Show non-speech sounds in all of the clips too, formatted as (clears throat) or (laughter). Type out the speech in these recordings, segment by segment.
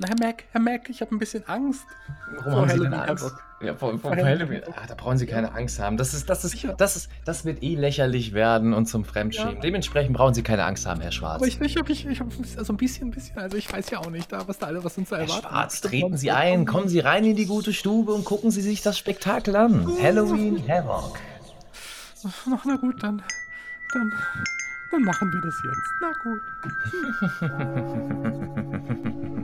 Na, Herr Mac, Herr Mac, ich habe ein bisschen Angst. Warum haben Sie denn Angst? Ja, vor, vor, vor Halloween. Ah, da brauchen Sie keine Angst haben. Das ist, das ist, das ist, das wird eh lächerlich werden und zum Fremdschämen. Ja. Dementsprechend brauchen Sie keine Angst haben, Herr Schwarz. Aber ich, ich habe ich, ich also ein bisschen, ein bisschen, also ich weiß ja auch nicht, da, was da was uns da erwartet. Herr Schwarz, treten Sie ein, kommen Sie rein in die gute Stube und gucken Sie sich das Spektakel an. Halloween Havoc. Na gut, dann, dann, dann machen wir das jetzt. Na gut. (laughs) (laughs)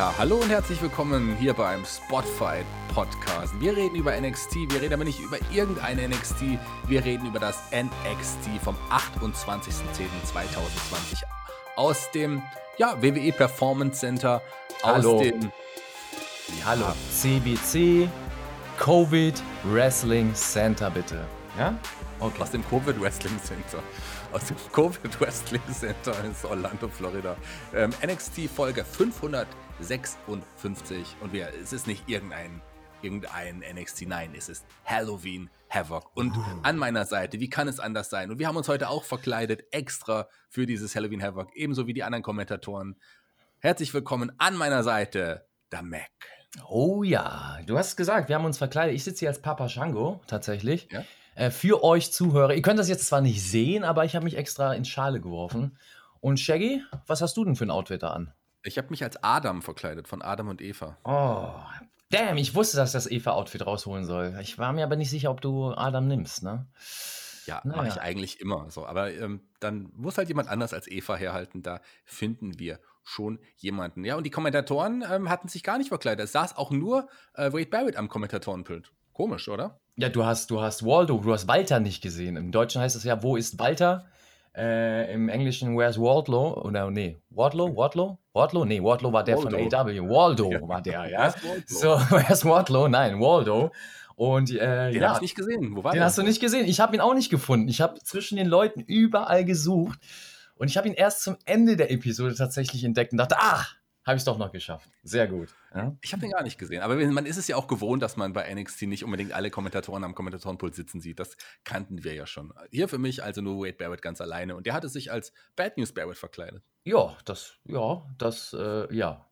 Ja, hallo und herzlich willkommen hier beim Spotfight Podcast. Wir reden über NXT, wir reden aber nicht über irgendein NXT, wir reden über das NXT vom 28.10.2020 aus dem ja, WWE Performance Center, aus hallo. dem Hallo, CBC Covid Wrestling Center bitte. Ja? Okay. Aus dem Covid Wrestling Center. Aus dem Covid Wrestling Center in Orlando, Florida. Ähm, NXT Folge 556 und wir, es ist nicht irgendein irgendein NXT. Nein, es ist Halloween Havoc. Und uh. an meiner Seite, wie kann es anders sein? Und wir haben uns heute auch verkleidet, extra für dieses Halloween Havoc, ebenso wie die anderen Kommentatoren. Herzlich willkommen an meiner Seite, der Mac. Oh ja, du hast gesagt, wir haben uns verkleidet. Ich sitze hier als Papa Shango tatsächlich. Ja? Äh, für euch Zuhörer. Ihr könnt das jetzt zwar nicht sehen, aber ich habe mich extra in Schale geworfen. Und Shaggy, was hast du denn für ein Outfit da an? Ich habe mich als Adam verkleidet, von Adam und Eva. Oh, Damn, ich wusste, dass ich das Eva-Outfit rausholen soll. Ich war mir aber nicht sicher, ob du Adam nimmst, ne? Ja, naja. mache ich eigentlich immer so. Aber ähm, dann muss halt jemand anders als Eva herhalten. Da finden wir schon jemanden. Ja, und die Kommentatoren ähm, hatten sich gar nicht verkleidet. Es saß auch nur äh, Wade Barrett am Kommentatorenpult. Komisch, oder? Ja, du hast, du hast Waldo, du hast Walter nicht gesehen. Im Deutschen heißt es ja, wo ist Walter? Äh, Im Englischen, where's Wardlow? Oder nee, Wardlow? Wardlow? Wardlow? Nee, Wardlow war der Waldo. von AW. Waldo ja. war der, ja. So, (laughs) where's Wardlow? Nein, Waldo. Und äh, den ja, habe ich nicht gesehen. Wo war den der? hast du nicht gesehen. Ich habe ihn auch nicht gefunden. Ich habe zwischen den Leuten überall gesucht. Und ich habe ihn erst zum Ende der Episode tatsächlich entdeckt und dachte, ach, habe ich es doch noch geschafft. Sehr gut. Ja? Ich habe den gar nicht gesehen. Aber man ist es ja auch gewohnt, dass man bei NXT nicht unbedingt alle Kommentatoren am Kommentatorenpult sitzen sieht. Das kannten wir ja schon. Hier für mich also nur Wade Barrett ganz alleine. Und der hatte sich als Bad News Barrett verkleidet. Ja, das, ja, das, äh, ja.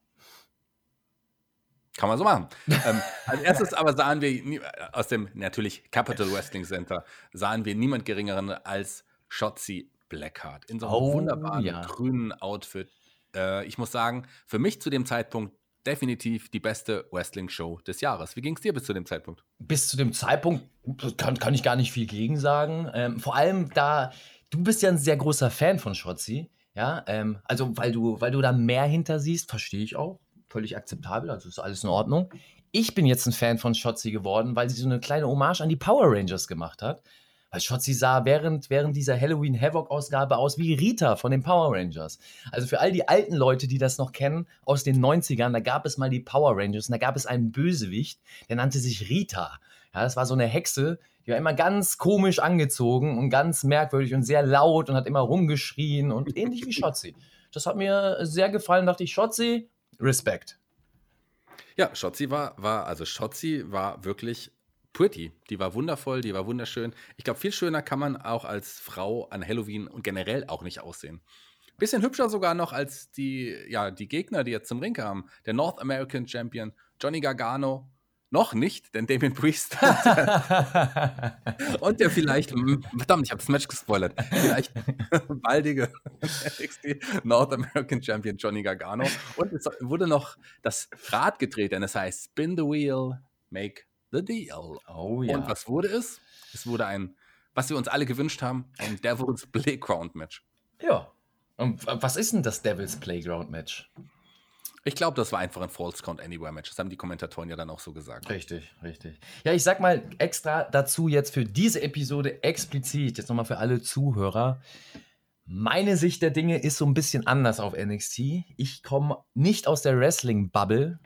Kann man so machen. ähm, als erstes aber sahen wir aus dem natürlich Capital Wrestling Center sahen wir niemand geringeren als Shotzi Blackheart in so einem oh, wunderbaren ja. grünen Outfit äh, ich muss sagen, für mich zu dem Zeitpunkt definitiv die beste Wrestling-Show des Jahres. Wie ging es dir bis zu dem Zeitpunkt? Bis zu dem Zeitpunkt kann, kann ich gar nicht viel gegen sagen. Ähm, vor allem da, du bist ja ein sehr großer Fan von Shotzi. Ja, ähm, also weil du, weil du da mehr hinter siehst, verstehe ich auch. Völlig akzeptabel, also ist alles in Ordnung. Ich bin jetzt ein Fan von Shotzi geworden, weil sie so eine kleine Hommage an die Power Rangers gemacht hat. Weil Schotzi sah während, während dieser Halloween Havoc-Ausgabe aus wie Rita von den Power Rangers. Also für all die alten Leute, die das noch kennen, aus den 90ern, da gab es mal die Power Rangers und da gab es einen Bösewicht, der nannte sich Rita. Ja, das war so eine Hexe, die war immer ganz komisch angezogen und ganz merkwürdig und sehr laut und hat immer rumgeschrien und ähnlich wie Schotzi. Das hat mir sehr gefallen, dachte ich, Schotzi, Respekt. Ja, Schotzi war, war, also Schotzi war wirklich pretty. Die war wundervoll, die war wunderschön. Ich glaube, viel schöner kann man auch als Frau an Halloween und generell auch nicht aussehen. Bisschen hübscher sogar noch als die, ja, die Gegner, die jetzt zum Ring kamen. Der North American Champion Johnny Gargano. Noch nicht, denn Damien Priest. (laughs) und der vielleicht, verdammt, ich habe das Match gespoilert. Vielleicht (laughs) baldige (laughs) North American Champion Johnny Gargano. Und es wurde noch das Rad gedreht, denn es heißt Spin the Wheel, Make The Deal. Oh ja. Und was wurde es? Es wurde ein, was wir uns alle gewünscht haben, ein (laughs) Devil's Playground Match. Ja. Und was ist denn das Devil's Playground Match? Ich glaube, das war einfach ein False Count Anywhere Match. Das haben die Kommentatoren ja dann auch so gesagt. Richtig, richtig. Ja, ich sag mal extra dazu jetzt für diese Episode explizit, jetzt nochmal für alle Zuhörer. Meine Sicht der Dinge ist so ein bisschen anders auf NXT. Ich komme nicht aus der Wrestling-Bubble,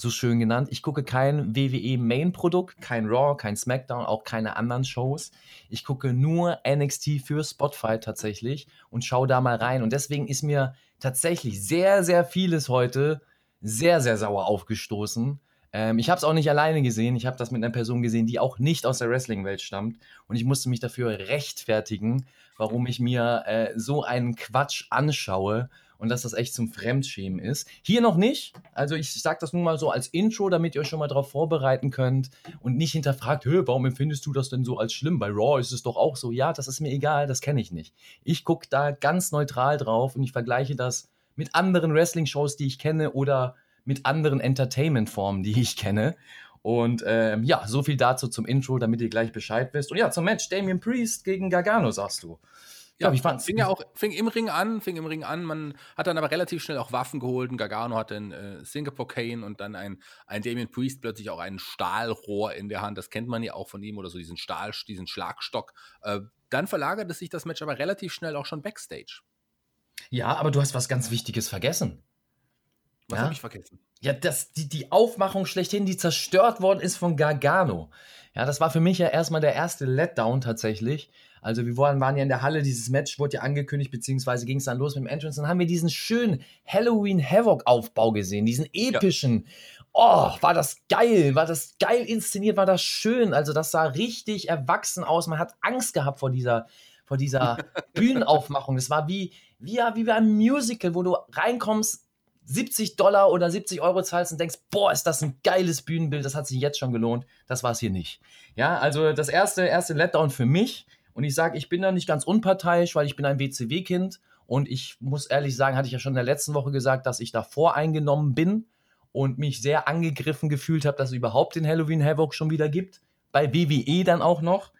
so schön genannt. Ich gucke kein WWE Main-Produkt, kein Raw, kein SmackDown, auch keine anderen Shows. Ich gucke nur NXT für Spotify tatsächlich und schaue da mal rein. Und deswegen ist mir tatsächlich sehr, sehr vieles heute sehr, sehr sauer aufgestoßen. Ähm, ich habe es auch nicht alleine gesehen. Ich habe das mit einer Person gesehen, die auch nicht aus der Wrestling-Welt stammt. Und ich musste mich dafür rechtfertigen, warum ich mir äh, so einen Quatsch anschaue und dass das echt zum Fremdschämen ist. Hier noch nicht. Also ich sage das nun mal so als Intro, damit ihr euch schon mal darauf vorbereiten könnt und nicht hinterfragt, warum empfindest du das denn so als schlimm? Bei Raw ist es doch auch so. Ja, das ist mir egal, das kenne ich nicht. Ich gucke da ganz neutral drauf und ich vergleiche das mit anderen Wrestling-Shows, die ich kenne oder mit anderen Entertainment-Formen, die ich kenne. Und ähm, ja, so viel dazu zum Intro, damit ihr gleich Bescheid wisst. Und ja, zum Match Damien Priest gegen Gargano, sagst du. Ja, ich fand fing ja auch fing im Ring an, fing im Ring an. Man hat dann aber relativ schnell auch Waffen geholt. Gargano hatte einen äh, Singapore Cane und dann ein, ein Damien Priest plötzlich auch ein Stahlrohr in der Hand. Das kennt man ja auch von ihm oder so diesen Stahl, diesen Schlagstock. Äh, dann verlagerte sich das Match aber relativ schnell auch schon backstage. Ja, aber du hast was ganz Wichtiges vergessen. Was ja? habe ich vergessen? Ja, das, die, die Aufmachung schlechthin, die zerstört worden ist von Gargano. Ja, das war für mich ja erstmal der erste Letdown tatsächlich. Also wir waren, waren ja in der Halle, dieses Match wurde ja angekündigt, beziehungsweise ging es dann los mit dem Entrance. Dann haben wir diesen schönen Halloween Havoc-Aufbau gesehen, diesen epischen. Ja. Oh, war das geil, war das geil inszeniert, war das schön. Also das sah richtig erwachsen aus. Man hat Angst gehabt vor dieser, vor dieser (laughs) Bühnenaufmachung. Das war wie, wie, wie ein Musical, wo du reinkommst, 70 Dollar oder 70 Euro zahlst und denkst, boah, ist das ein geiles Bühnenbild, das hat sich jetzt schon gelohnt. Das war es hier nicht. Ja, also das erste, erste Letdown für mich. Und ich sage, ich bin da nicht ganz unparteiisch, weil ich bin ein WCW-Kind. Und ich muss ehrlich sagen, hatte ich ja schon in der letzten Woche gesagt, dass ich da voreingenommen bin und mich sehr angegriffen gefühlt habe, dass es überhaupt den Halloween Havoc schon wieder gibt. Bei WWE dann auch noch.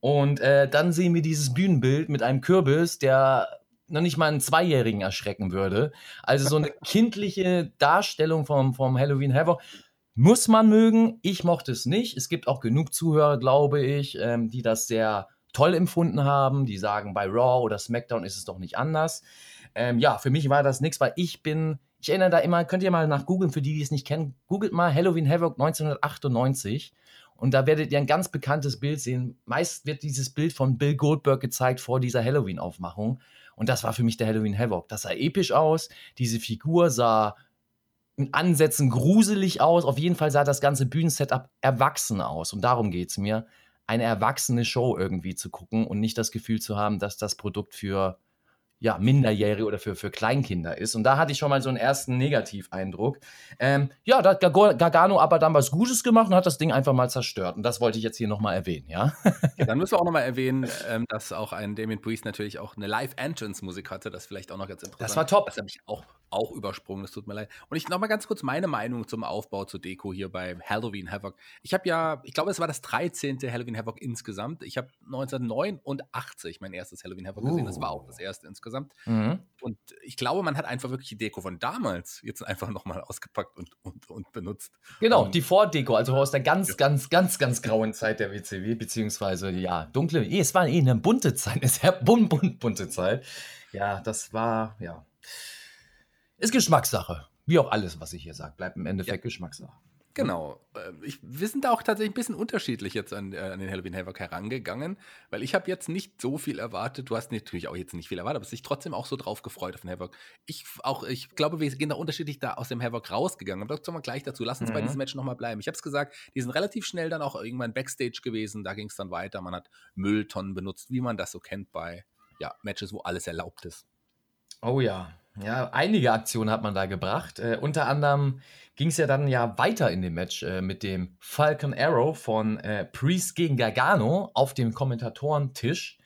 Und äh, dann sehen wir dieses Bühnenbild mit einem Kürbis, der noch nicht mal einen Zweijährigen erschrecken würde. Also so eine (laughs) kindliche Darstellung vom, vom Halloween Havoc. Muss man mögen. Ich mochte es nicht. Es gibt auch genug Zuhörer, glaube ich, ähm, die das sehr toll empfunden haben, die sagen, bei Raw oder SmackDown ist es doch nicht anders. Ähm, ja, für mich war das nichts, weil ich bin, ich erinnere da immer, könnt ihr mal nach googeln, für die, die es nicht kennen, googelt mal Halloween Havoc 1998 und da werdet ihr ein ganz bekanntes Bild sehen. Meist wird dieses Bild von Bill Goldberg gezeigt vor dieser Halloween-Aufmachung und das war für mich der Halloween Havoc. Das sah episch aus, diese Figur sah in Ansätzen gruselig aus, auf jeden Fall sah das ganze Bühnensetup erwachsen aus und darum geht es mir eine erwachsene Show irgendwie zu gucken und nicht das Gefühl zu haben, dass das Produkt für ja, Minderjährige oder für, für Kleinkinder ist. Und da hatte ich schon mal so einen ersten Negativeindruck. Ähm, ja, da hat Gargano aber dann was Gutes gemacht und hat das Ding einfach mal zerstört. Und das wollte ich jetzt hier nochmal erwähnen, ja? (laughs) ja? Dann müssen wir auch nochmal erwähnen, ähm, dass auch ein Damien Priest natürlich auch eine Live-Entrance-Musik hatte. Das vielleicht auch noch ganz interessant. Das war top. Das habe ich auch, auch übersprungen, das tut mir leid. Und ich nochmal ganz kurz meine Meinung zum Aufbau zur Deko hier bei Halloween Havoc. Ich habe ja, ich glaube, es war das 13. Halloween Havoc insgesamt. Ich habe 1989 mein erstes Halloween Havoc uh. gesehen. Das war auch das erste insgesamt. Mhm. Und ich glaube, man hat einfach wirklich die Deko von damals jetzt einfach nochmal ausgepackt und, und, und benutzt. Genau, um, die Vordeko, also aus der ganz, ja. ganz, ganz, ganz grauen Zeit der WCW, beziehungsweise ja, dunkle, eh, es war eh eine bunte Zeit, (laughs) eine sehr bunt, bunt, bunte Zeit. Ja, das war, ja. Ist Geschmackssache. Wie auch alles, was ich hier sage, bleibt im Endeffekt ja. Geschmackssache. Genau. Ähm, ich, wir sind da auch tatsächlich ein bisschen unterschiedlich jetzt an, äh, an den Halloween Havoc herangegangen, weil ich habe jetzt nicht so viel erwartet. Du hast natürlich auch jetzt nicht viel erwartet, aber dich trotzdem auch so drauf gefreut auf den Havoc. Ich auch, ich glaube, wir gehen da unterschiedlich da aus dem Havoc rausgegangen. Aber kommen wir gleich dazu. Lass uns mhm. bei diesem Match nochmal bleiben. Ich habe es gesagt, die sind relativ schnell dann auch irgendwann Backstage gewesen. Da ging es dann weiter. Man hat Mülltonnen benutzt, wie man das so kennt bei ja, Matches, wo alles erlaubt ist. Oh ja, ja, einige Aktionen hat man da gebracht. Äh, unter anderem ging es ja dann ja weiter in dem Match äh, mit dem Falcon Arrow von äh, Priest gegen Gargano auf dem Kommentatorentisch.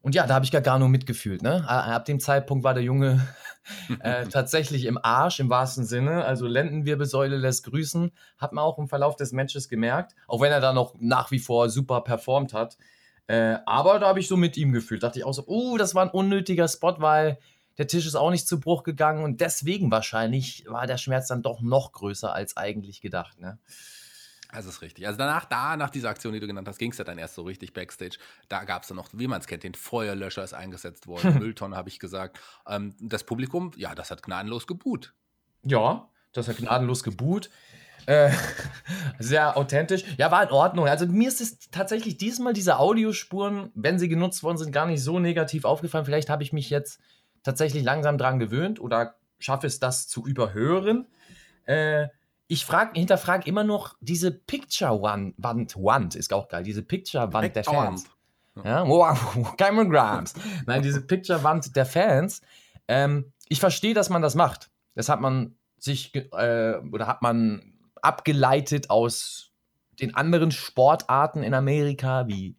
Und ja, da habe ich Gargano mitgefühlt. Ne? Ab dem Zeitpunkt war der Junge (laughs) äh, tatsächlich im Arsch, im wahrsten Sinne. Also Lendenwirbelsäule lässt grüßen. Hat man auch im Verlauf des Matches gemerkt. Auch wenn er da noch nach wie vor super performt hat. Äh, aber da habe ich so mit ihm gefühlt. Dachte ich auch so, oh, das war ein unnötiger Spot, weil der Tisch ist auch nicht zu Bruch gegangen und deswegen wahrscheinlich war der Schmerz dann doch noch größer als eigentlich gedacht. Ne? Das ist richtig. Also danach, da, nach dieser Aktion, die du genannt hast, ging es ja dann erst so richtig Backstage. Da gab es dann noch, wie man es kennt, den Feuerlöscher ist eingesetzt worden, (laughs) Mülltonne habe ich gesagt. Ähm, das Publikum, ja, das hat gnadenlos geboot. Ja, das hat gnadenlos geboot. Äh, (laughs) sehr authentisch. Ja, war in Ordnung. Also mir ist es tatsächlich diesmal diese Audiospuren, wenn sie genutzt worden sind, gar nicht so negativ aufgefallen. Vielleicht habe ich mich jetzt tatsächlich langsam dran gewöhnt oder schaffe es, das zu überhören. Äh, ich frag, hinterfrage immer noch diese Picture-Wand, Wand, ist auch geil, diese Picture-Wand der Fans. Ja, wow, (laughs) Cameron Grimes. Nein, diese Picture-Wand der Fans. Ähm, ich verstehe, dass man das macht. Das hat man sich äh, oder hat man abgeleitet aus den anderen Sportarten in Amerika, wie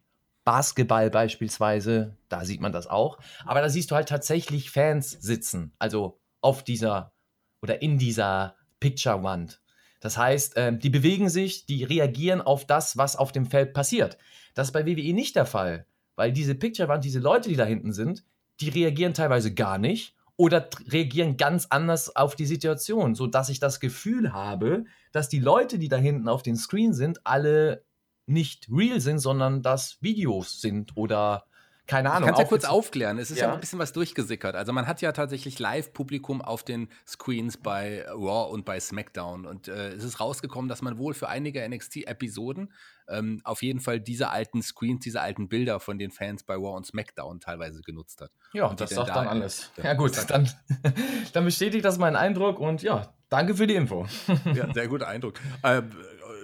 Basketball beispielsweise. Da sieht man das auch. Aber da siehst du halt tatsächlich Fans sitzen. Also auf dieser oder in dieser Picture-Wand. Das heißt, äh, die bewegen sich, die reagieren auf das, was auf dem Feld passiert. Das ist bei WWE nicht der Fall, weil diese Picture-Wand, diese Leute, die da hinten sind, die reagieren teilweise gar nicht oder reagieren ganz anders auf die Situation, sodass ich das Gefühl habe, dass die Leute, die da hinten auf den Screen sind, alle nicht real sind, sondern dass Videos sind oder keine Ahnung. Kannst ja kurz aufklären. Es ist ja. ja. ein bisschen was durchgesickert. Also man hat ja tatsächlich Live-Publikum auf den Screens bei Raw und bei SmackDown. Und äh, es ist rausgekommen, dass man wohl für einige NXT-Episoden ähm, auf jeden Fall diese alten Screens, diese alten Bilder von den Fans bei Raw und SmackDown teilweise genutzt hat. Ja, und das sagt da dann alles. Ja, ja gut, dann, (laughs) dann bestätigt das meinen Eindruck und ja, danke für die Info. ja, sehr guter Eindruck. Ähm,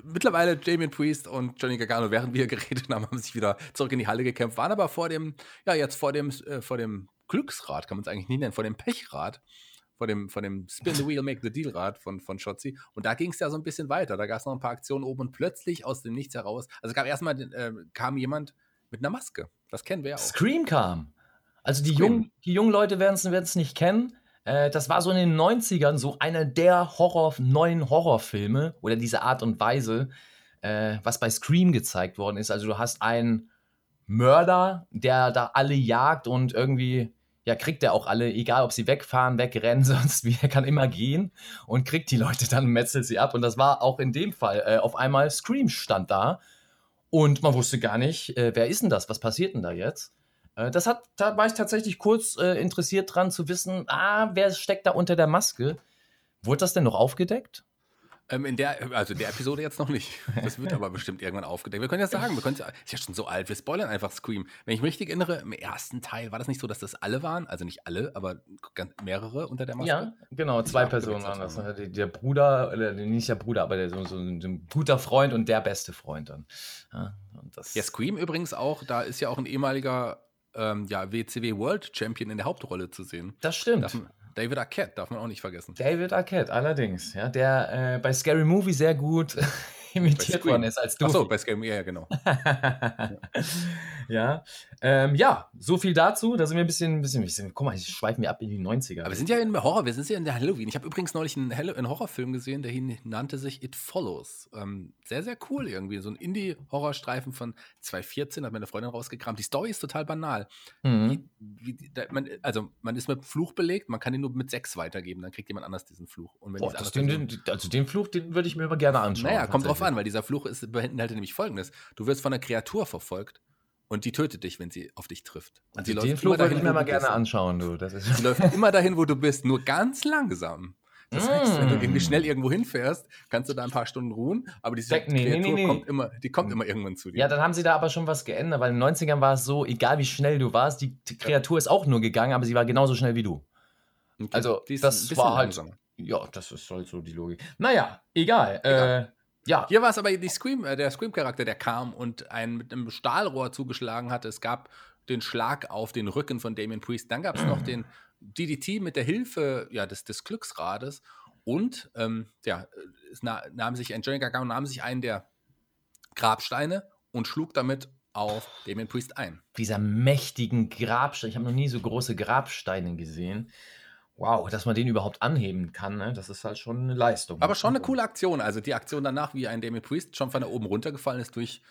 mittlerweile Damien Priest und Johnny Gargano, während wir (laughs) geredet haben, haben sich wieder zurück in die Halle gekämpft, waren aber vor dem, ja, jetzt vor dem, äh, vor dem Glücksrad, kann man es eigentlich nicht nennen, vor dem Pechrad, vor dem, vor dem Spin the Wheel, Make the Deal Rad von, von Shotzi. Und da ging es ja so ein bisschen weiter. Da gab es noch ein paar Aktionen oben und plötzlich aus dem Nichts heraus, also es gab erstmal, äh, kam jemand mit einer Maske. Das kennen wir ja auch. Scream kam. Also die, Jung, die jungen Leute werden es nicht kennen. Äh, das war so in den 90ern so einer der Horror, neuen Horrorfilme oder diese Art und Weise, äh, was bei Scream gezeigt worden ist. Also du hast einen Mörder, der da alle jagt und irgendwie, ja, kriegt er auch alle, egal ob sie wegfahren, wegrennen, (laughs) sonst wie, er kann immer gehen und kriegt die Leute dann, metzelt sie ab. Und das war auch in dem Fall. Äh, auf einmal Scream stand da und man wusste gar nicht, äh, wer ist denn das? Was passiert denn da jetzt? Äh, das hat, da war ich tatsächlich kurz äh, interessiert dran zu wissen, ah, wer steckt da unter der Maske? Wurde das denn noch aufgedeckt? Ähm, in der, also der Episode jetzt noch nicht. Das wird aber bestimmt irgendwann aufgedeckt. Wir können ja sagen, wir können ja, ist ja schon so alt, wir spoilern einfach Scream. Wenn ich mich richtig erinnere, im ersten Teil war das nicht so, dass das alle waren, also nicht alle, aber mehrere unter der Maske. Ja, genau, zwei Personen waren das. Der, der, Bruder, oder nicht der Bruder, aber der, so, so ein guter Freund und der beste Freund dann. Ja, ja, Scream übrigens auch, da ist ja auch ein ehemaliger ähm, ja, WCW World Champion in der Hauptrolle zu sehen. Das stimmt. Darf, David Arquette darf man auch nicht vergessen. David Arquette, allerdings, ja, der äh, bei Scary Movie sehr gut (laughs) imitiert worden ist als du. Achso, bei Scary Movie, ja, genau. ja, (laughs) ähm, ja, so viel dazu. Da sind wir ein bisschen, ein bisschen, ein bisschen guck mal, ich schweife mir ab in die 90er. Aber wir sind ja in Horror, wir sind ja in der Halloween. Ich habe übrigens neulich einen, einen, Horrorfilm gesehen, der nannte sich It Follows. Ähm, sehr, sehr cool irgendwie. So ein Indie-Horrorstreifen von 2014, hat meine Freundin rausgekramt. Die Story ist total banal. Mhm. Wie, wie, da, man, also, man ist mit Fluch belegt, man kann ihn nur mit sechs weitergeben, dann kriegt jemand anders diesen Fluch. Und wenn Boah, den, den, also den Fluch, den würde ich mir aber gerne anschauen. Naja, kommt drauf an, weil dieser Fluch ist, beinhaltet nämlich folgendes. Du wirst von einer Kreatur verfolgt und die tötet dich, wenn sie auf dich trifft. Und also den Flug würde ich mir mal gerne anschauen, du. Das ist die läuft (laughs) immer dahin, wo du bist, nur ganz langsam. Das heißt, wenn du irgendwie mm. schnell irgendwo hinfährst, kannst du da ein paar Stunden ruhen, aber diese nee, Kreatur nee, nee, kommt immer, die kommt immer irgendwann zu dir. Ja, dann haben sie da aber schon was geändert, weil in den 90ern war es so, egal wie schnell du warst, die Kreatur ist auch nur gegangen, aber sie war genauso schnell wie du. Okay. Also, das war halt. Langsamer. Ja, das ist halt so die Logik. Naja, egal. egal. Äh, ja. Hier war es aber die Scream, äh, der Scream-Charakter, der kam und einen mit einem Stahlrohr zugeschlagen hatte. Es gab den Schlag auf den Rücken von Damien Priest. Dann gab es noch den DDT mit der Hilfe ja, des, des Glücksrades. Und ähm, ja, es nahm sich ein Johnny Gargano nahm sich einen der Grabsteine und schlug damit auf Damien Priest ein. Dieser mächtigen Grabsteine. Ich habe noch nie so große Grabsteine gesehen wow, dass man den überhaupt anheben kann, ne? das ist halt schon eine Leistung. Aber schon eine coole Aktion. Also die Aktion danach, wie ein Damien Priest schon von da oben runtergefallen ist durch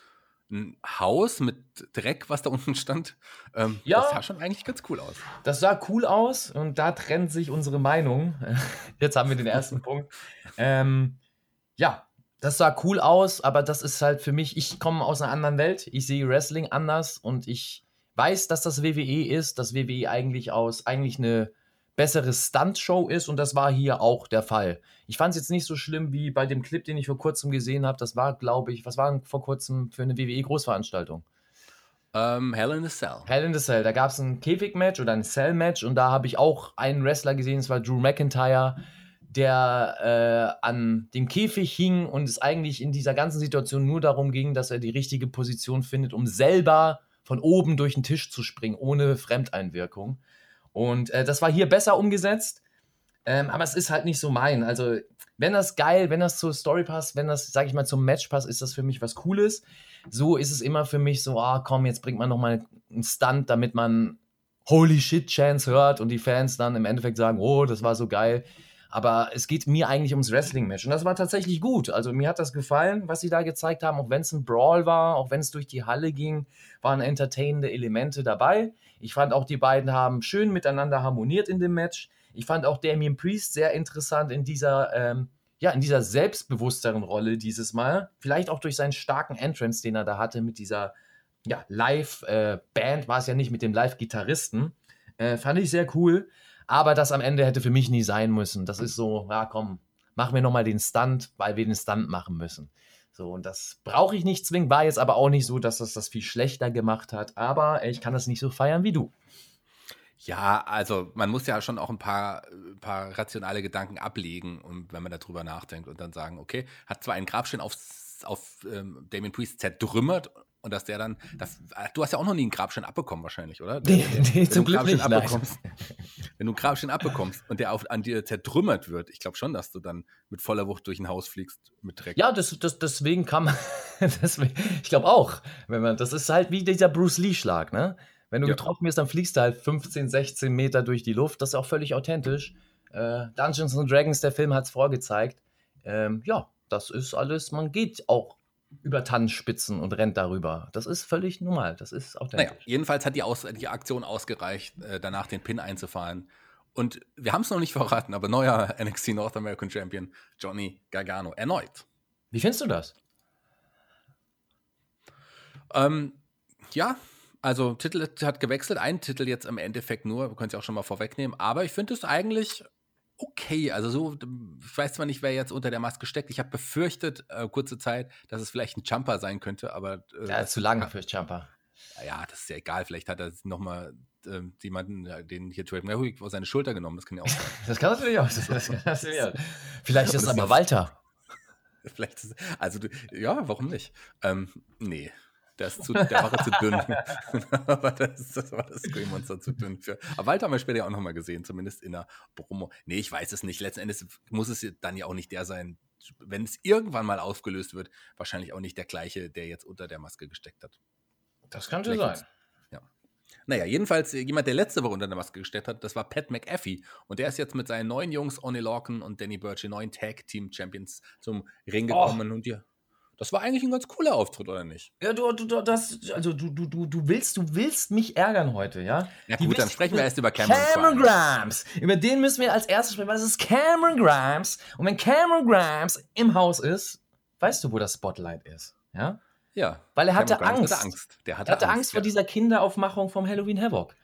ein Haus mit Dreck, was da unten stand. Ähm, ja, das sah schon eigentlich ganz cool aus. Das sah cool aus und da trennt sich unsere Meinung. (laughs) Jetzt haben wir den ersten (laughs) Punkt. Ähm, ja, das sah cool aus, aber das ist halt für mich, ich komme aus einer anderen Welt. Ich sehe Wrestling anders und ich weiß, dass das WWE ist, dass WWE eigentlich aus, eigentlich eine bessere Stunt-Show ist und das war hier auch der Fall. Ich fand es jetzt nicht so schlimm wie bei dem Clip, den ich vor kurzem gesehen habe. Das war, glaube ich, was war vor kurzem für eine WWE-Großveranstaltung? Ähm, Hell in a Cell. Hell in a Cell. Da gab es ein Käfig-Match oder ein Cell-Match und da habe ich auch einen Wrestler gesehen, das war Drew McIntyre, der äh, an dem Käfig hing und es eigentlich in dieser ganzen Situation nur darum ging, dass er die richtige Position findet, um selber von oben durch den Tisch zu springen, ohne Fremdeinwirkung. Und äh, das war hier besser umgesetzt. Ähm, aber es ist halt nicht so mein. Also, wenn das geil, wenn das zur Story passt, wenn das, sag ich mal, zum Match passt, ist das für mich was Cooles. So ist es immer für mich so, ah, komm, jetzt bringt man nochmal einen Stunt, damit man Holy Shit Chance hört und die Fans dann im Endeffekt sagen, oh, das war so geil. Aber es geht mir eigentlich ums Wrestling-Match. Und das war tatsächlich gut. Also mir hat das gefallen, was sie da gezeigt haben. Auch wenn es ein Brawl war, auch wenn es durch die Halle ging, waren entertainende Elemente dabei. Ich fand auch, die beiden haben schön miteinander harmoniert in dem Match. Ich fand auch Damien Priest sehr interessant in dieser, ähm, ja, in dieser selbstbewussteren Rolle dieses Mal. Vielleicht auch durch seinen starken Entrance, den er da hatte mit dieser ja, Live-Band, äh, war es ja nicht mit dem Live-Gitarristen. Äh, fand ich sehr cool. Aber das am Ende hätte für mich nie sein müssen. Das ist so, ja komm, mach mir nochmal den Stunt, weil wir den Stunt machen müssen. So, und das brauche ich nicht zwingend, war jetzt aber auch nicht so, dass das das viel schlechter gemacht hat. Aber ich kann das nicht so feiern wie du. Ja, also man muss ja schon auch ein paar, paar rationale Gedanken ablegen, und wenn man darüber nachdenkt und dann sagen, okay, hat zwar einen Grabstein auf, auf ähm, Damien Priest zertrümmert und dass der dann, das, ah, du hast ja auch noch nie einen Grabstein abbekommen wahrscheinlich, oder? Nee, nee zum Glück nicht, abbekommst, Wenn du einen Grabstein abbekommst und der auf, an dir zertrümmert wird, ich glaube schon, dass du dann mit voller Wucht durch ein Haus fliegst mit Dreck. Ja, das, das, deswegen kann man, (laughs) deswegen, ich glaube auch, wenn man, das ist halt wie dieser Bruce Lee-Schlag, ne? Wenn du ja. getroffen wirst, dann fliegst du halt 15, 16 Meter durch die Luft, das ist auch völlig authentisch. Äh, Dungeons and Dragons, der Film hat es vorgezeigt. Ähm, ja, das ist alles, man geht auch über Tannenspitzen und rennt darüber. Das ist völlig normal. Das ist authentisch. Naja, jedenfalls hat die, Aus die Aktion ausgereicht, äh, danach den Pin einzufahren. Und wir haben es noch nicht verraten, aber neuer (laughs) NXT North American Champion Johnny Gargano erneut. Wie findest du das? Ähm, ja, also Titel hat gewechselt, ein Titel jetzt im Endeffekt nur, wir können es ja auch schon mal vorwegnehmen, aber ich finde es eigentlich okay. Also so, ich weiß zwar nicht, wer jetzt unter der Maske steckt. Ich habe befürchtet, äh, kurze Zeit, dass es vielleicht ein Jumper sein könnte, aber. Äh, ja, zu lange fürs Jumper. Ja, das ist ja egal. Vielleicht hat er nochmal äh, jemanden, den hier Trade Merrick auf seine Schulter genommen. Das kann ja auch sein. (laughs) das kann natürlich auch sein. Das kann natürlich auch. (laughs) (laughs) Vielleicht ist es aber Walter. Vielleicht ist, also, ja, warum nicht? Ähm, nee, der, ist zu, der war zu dünn. (laughs) aber das, das war das Scream Monster zu dünn für. Aber Walter haben wir später ja auch nochmal gesehen, zumindest in der Promo. Nee, ich weiß es nicht. Letzten Endes muss es dann ja auch nicht der sein, wenn es irgendwann mal aufgelöst wird, wahrscheinlich auch nicht der gleiche, der jetzt unter der Maske gesteckt hat. Das kann schon sein. Ja. Naja, jedenfalls jemand, der letzte Woche unter der Maske gesteckt hat, das war Pat McAfee. Und der ist jetzt mit seinen neuen Jungs, Oni Lorcan und Danny Burch, neuen Tag Team Champions zum Ring oh. gekommen. Oh. Und ja, das war eigentlich ein ganz cooler Auftritt, oder nicht? Ja, du, du, das, also du, du, du, du willst, du willst mich ärgern heute, ja? Ja gut, dann sprechen wir erst über Cameron, Cameron Grimes. Über den müssen wir als erstes sprechen, weil das ist Cameron Grimes. Und wenn Cameron Grimes im Haus ist, weißt du, wo das Spotlight ist, ja? Ja. Weil er hatte Angst. Hatte Angst. Der hatte er hatte Angst, Angst vor ja. dieser Kinderaufmachung vom Halloween Havoc.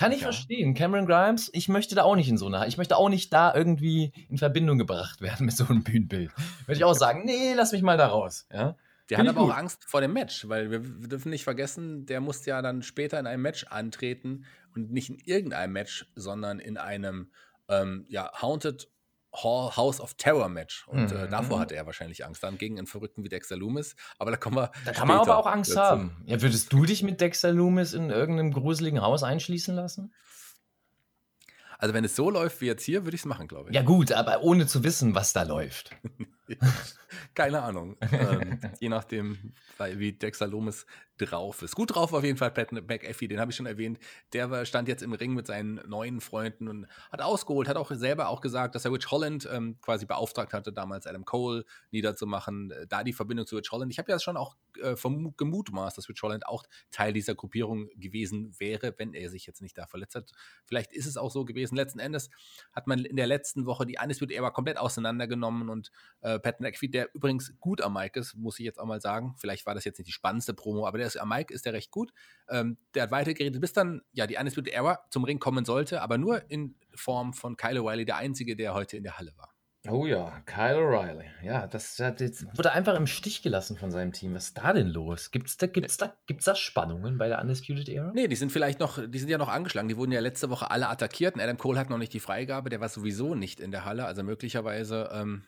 Kann ich ja. verstehen. Cameron Grimes, ich möchte da auch nicht in so einer, ich möchte auch nicht da irgendwie in Verbindung gebracht (laughs) werden mit so einem Bühnenbild. Würde ich auch (laughs) sagen, nee, lass mich mal da raus. Ja? Der Find hat aber gut. auch Angst vor dem Match, weil wir, dürfen nicht vergessen, der muss ja dann später in einem Match antreten und nicht in irgendeinem Match, sondern in einem ähm, ja, Haunted House of Terror Match. Und äh, mhm. äh, davor hatte er wahrscheinlich Angst. Dann gegen einen Verrückten wie Dexter Loomis. Aber da kommen wir. Da kann man aber auch Angst dazu. haben. Ja, würdest du dich mit Dexter Loomis in irgendeinem gruseligen Haus einschließen lassen? Also, wenn es so läuft wie jetzt hier, würde ich es machen, glaube ich. Ja, gut, aber ohne zu wissen, was da läuft. (laughs) (laughs) Keine Ahnung. ähm, je nachdem, wie Dexter Lomis drauf ist. Gut drauf auf jeden Fall Pat McAfee, den habe ich schon erwähnt. Der stand jetzt im Ring mit seinen neuen Freunden und hat ausgeholt, hat auch selber auch gesagt, dass er Rich Holland ähm, quasi beauftragt hatte, damals Adam Cole niederzumachen. Äh, da die Verbindung zu Rich Holland. Ich habe ja schon auch äh, gemutmaßt, dass Rich Holland auch Teil dieser Gruppierung gewesen wäre, wenn er sich jetzt nicht da verletzt hat. Vielleicht ist es auch so gewesen. Letzten Endes hat man in der letzten Woche die Undisputed Era komplett auseinandergenommen und äh, Pat McAfee, der übrigens gut am Mike ist, muss ich jetzt auch mal sagen. Vielleicht war das jetzt nicht die spannendste Promo, aber der ist, am Mike ist der recht gut. Ähm, der hat weitergeredet, bis dann ja die Undisputed Era zum Ring kommen sollte, aber nur in Form von Kyle O'Reilly, der einzige, der heute in der Halle war. Oh ja, Kyle O'Reilly. Ja, das, das wurde einfach im Stich gelassen von seinem Team. Was ist da denn los? Gibt es da, gibt's da, gibt's da Spannungen bei der Undisputed Era? Nee, die sind vielleicht noch, die sind ja noch angeschlagen. Die wurden ja letzte Woche alle attackiert und Adam Cole hat noch nicht die Freigabe. Der war sowieso nicht in der Halle. Also möglicherweise ähm,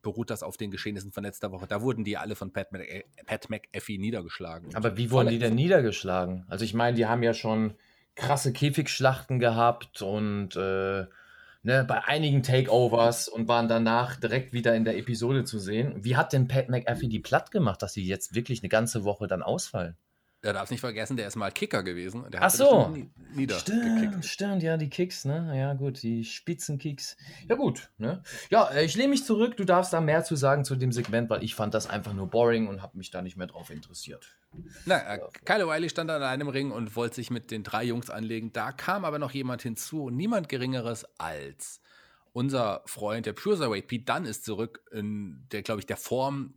beruht das auf den Geschehnissen von letzter Woche. Da wurden die alle von Pat, Mc, Pat McAfee niedergeschlagen. Aber wie wurden die denn niedergeschlagen? Also ich meine, die haben ja schon krasse Käfigschlachten gehabt und äh, ne, bei einigen Takeovers und waren danach direkt wieder in der Episode zu sehen. Wie hat denn Pat McAfee die platt gemacht, dass sie jetzt wirklich eine ganze Woche dann ausfallen? Er darf nicht vergessen, der ist mal Kicker gewesen. Der Ach so. Stimmt, stimmt, ja, die Kicks, ne? Ja, gut, die Spitzenkicks. Ja, gut, ne? Ja, äh, ich lehne mich zurück. Du darfst da mehr zu sagen zu dem Segment, weil ich fand das einfach nur boring und habe mich da nicht mehr drauf interessiert. Na, äh, Kyle O'Reilly stand an einem Ring und wollte sich mit den drei Jungs anlegen. Da kam aber noch jemand hinzu, niemand Geringeres als unser Freund, der Cruiserweight Pete Dunn ist zurück in der, glaube ich, der Form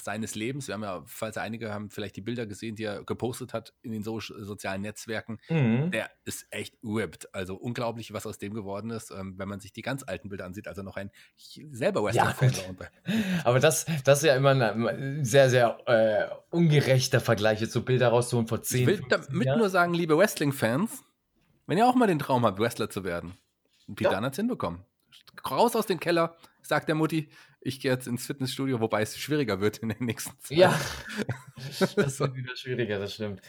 seines Lebens. Wir haben ja, falls einige haben vielleicht die Bilder gesehen, die er gepostet hat in den so sozialen Netzwerken. Mhm. Der ist echt ripped. Also unglaublich, was aus dem geworden ist, ähm, wenn man sich die ganz alten Bilder ansieht. Also noch ein selber Wrestling-Fan. Ja, (laughs) Aber das, das ist ja immer ein sehr, sehr äh, ungerechter Vergleich, jetzt so Bilder rauszuholen vor 10 Ich will damit Jahren. nur sagen, liebe Wrestling-Fans, wenn ihr auch mal den Traum habt, Wrestler zu werden, Pete ja. hat es hinbekommen. Raus aus dem Keller, sagt der Mutti, ich gehe jetzt ins Fitnessstudio, wobei es schwieriger wird in den nächsten Zeit. Ja, (laughs) das wird wieder schwieriger, das stimmt.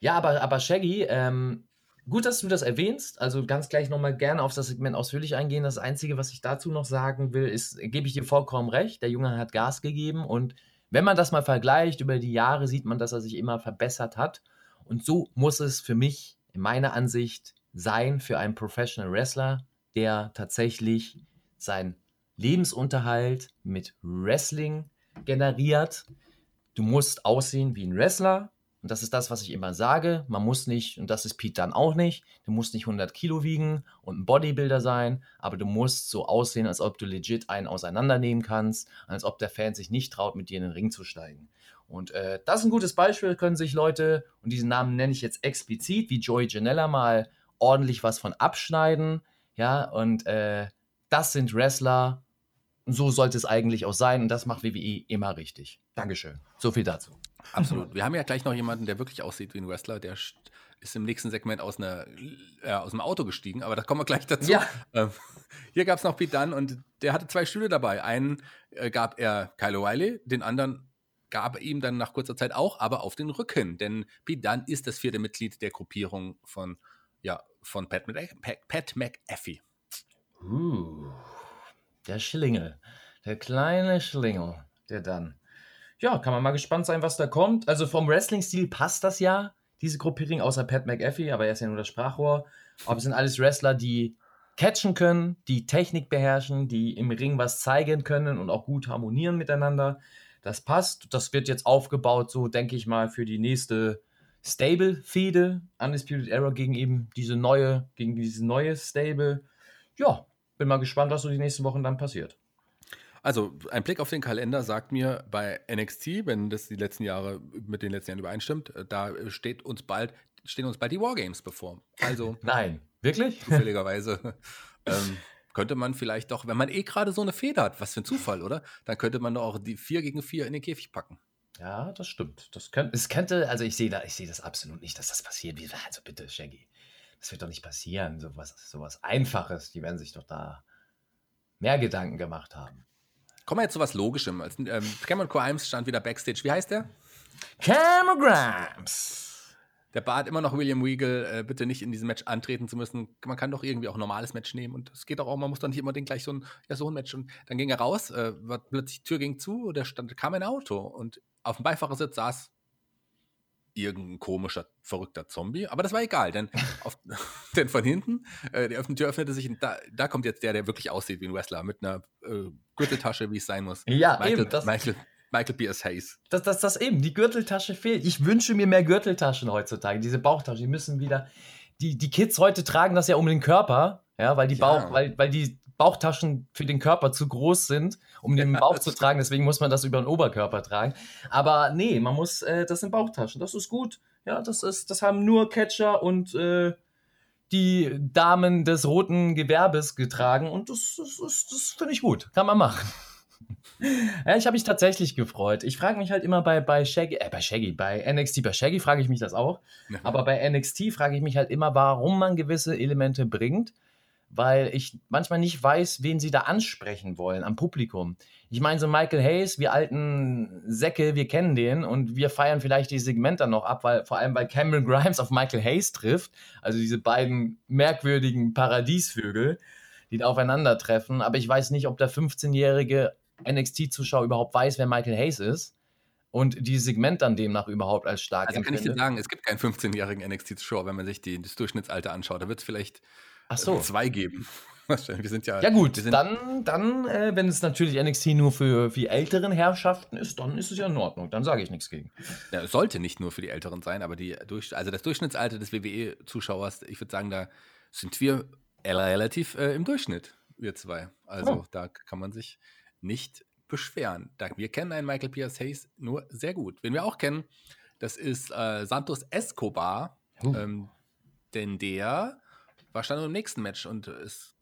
Ja, aber, aber Shaggy, ähm, gut, dass du das erwähnst. Also ganz gleich nochmal gerne auf das Segment ausführlich eingehen. Das Einzige, was ich dazu noch sagen will, ist, gebe ich dir vollkommen recht, der Junge hat Gas gegeben und wenn man das mal vergleicht über die Jahre, sieht man, dass er sich immer verbessert hat. Und so muss es für mich, in meiner Ansicht, sein für einen Professional Wrestler, der tatsächlich sein Lebensunterhalt mit Wrestling generiert. Du musst aussehen wie ein Wrestler. Und das ist das, was ich immer sage. Man muss nicht, und das ist Pete dann auch nicht, du musst nicht 100 Kilo wiegen und ein Bodybuilder sein, aber du musst so aussehen, als ob du legit einen auseinandernehmen kannst, als ob der Fan sich nicht traut, mit dir in den Ring zu steigen. Und äh, das ist ein gutes Beispiel, können sich Leute, und diesen Namen nenne ich jetzt explizit, wie Joey Janella mal ordentlich was von abschneiden. Ja, und äh, das sind Wrestler, so sollte es eigentlich auch sein und das macht WWE immer richtig. Dankeschön. So viel dazu. Absolut. Wir haben ja gleich noch jemanden, der wirklich aussieht wie ein Wrestler, der ist im nächsten Segment aus, einer, äh, aus dem Auto gestiegen, aber da kommen wir gleich dazu. Ja. Ähm, hier gab es noch Pete Dunn und der hatte zwei Stühle dabei. Einen äh, gab er Kyle O'Reilly, den anderen gab er ihm dann nach kurzer Zeit auch, aber auf den Rücken. Denn Pete Dunn ist das vierte Mitglied der Gruppierung von, ja, von Pat, Pat, Pat McAfee. Uh. Der Schlingel. Der kleine Schlingel. Der dann. Ja, kann man mal gespannt sein, was da kommt. Also vom Wrestling-Stil passt das ja, diese Gruppierung, außer Pat McAfee, aber er ist ja nur das Sprachrohr. Aber es sind alles Wrestler, die catchen können, die Technik beherrschen, die im Ring was zeigen können und auch gut harmonieren miteinander. Das passt. Das wird jetzt aufgebaut, so denke ich mal, für die nächste Stable-Fehde. Undisputed Error gegen eben diese neue, gegen dieses neue Stable. Ja, bin mal gespannt, was so die nächsten Wochen dann passiert. Also ein Blick auf den Kalender sagt mir bei NXT, wenn das die letzten Jahre mit den letzten Jahren übereinstimmt, äh, da steht uns bald, stehen uns bald die Wargames bevor. Also (laughs) Nein, wirklich? (laughs) Zufälligerweise ähm, könnte man vielleicht doch, wenn man eh gerade so eine Feder hat, was für ein Zufall, oder? Dann könnte man doch auch die 4 gegen 4 in den Käfig packen. Ja, das stimmt. Das könnte, es könnte, also ich sehe da, ich sehe das absolut nicht, dass das passiert. Also bitte, Shaggy. Das wird doch nicht passieren. So was, so was Einfaches. Die werden sich doch da mehr Gedanken gemacht haben. Kommen wir jetzt zu was Logischem. Ähm, Cameron Grimes stand wieder Backstage. Wie heißt der? Cameron Grimes. Der bat immer noch William Regal, äh, bitte nicht in diesem Match antreten zu müssen. Man kann doch irgendwie auch ein normales Match nehmen. Und es geht auch, man muss doch nicht immer den gleich so ein, ja, so ein Match. Und dann ging er raus, äh, plötzlich die Tür ging zu, da stand, kam ein Auto und auf dem Beifahrersitz saß irgendein komischer, verrückter Zombie. Aber das war egal, denn, auf, (laughs) denn von hinten, äh, die Tür öffnete sich und da, da kommt jetzt der, der wirklich aussieht wie ein Wrestler, mit einer äh, Gürteltasche, wie es sein muss. Ja, Michael, eben. Das, Michael, Michael P.S. Hayes. Das, das, das eben, die Gürteltasche fehlt. Ich wünsche mir mehr Gürteltaschen heutzutage. Diese Bauchtaschen, die müssen wieder. Die, die Kids heute tragen das ja um den Körper, ja, weil die Bauch, weil, weil die Bauchtaschen für den Körper zu groß sind, um den Bauch zu tragen. Deswegen muss man das über den Oberkörper tragen. Aber nee, man muss äh, das in Bauchtaschen. Das ist gut. Ja, das ist, das haben nur Catcher und äh, die Damen des roten Gewerbes getragen. Und das, das, das, das finde ich gut. Kann man machen. (laughs) ja, ich habe mich tatsächlich gefreut. Ich frage mich halt immer bei, bei Shaggy, äh, bei Shaggy, bei NXT, bei Shaggy frage ich mich das auch. Ja. Aber bei NXT frage ich mich halt immer, warum man gewisse Elemente bringt, weil ich manchmal nicht weiß, wen sie da ansprechen wollen am Publikum. Ich meine, so Michael Hayes, wir alten Säcke, wir kennen den und wir feiern vielleicht die Segmente noch ab, weil vor allem weil Cameron (laughs) Grimes auf Michael Hayes trifft, also diese beiden merkwürdigen Paradiesvögel, die aufeinandertreffen. Aber ich weiß nicht, ob der 15-jährige NXT-Zuschauer überhaupt weiß, wer Michael Hayes ist und dieses Segment dann demnach überhaupt als stark Also kann ich dir sagen, es gibt keinen 15-jährigen NXT-Zuschauer, wenn man sich die, das Durchschnittsalter anschaut. Da wird es vielleicht Ach so. zwei geben. (laughs) Wir sind ja. Ja, gut, dann, dann äh, wenn es natürlich NXT nur für, für die älteren Herrschaften ist, dann ist es ja in Ordnung. Dann sage ich nichts gegen. Ja, es sollte nicht nur für die Älteren sein, aber die, also das Durchschnittsalter des WWE-Zuschauers, ich würde sagen, da sind wir relativ äh, im Durchschnitt, wir zwei. Also oh. da kann man sich nicht beschweren. Wir kennen einen Michael Pierce Hayes nur sehr gut. Wen wir auch kennen, das ist äh, Santos Escobar, uh. ähm, denn der war schon im nächsten Match und es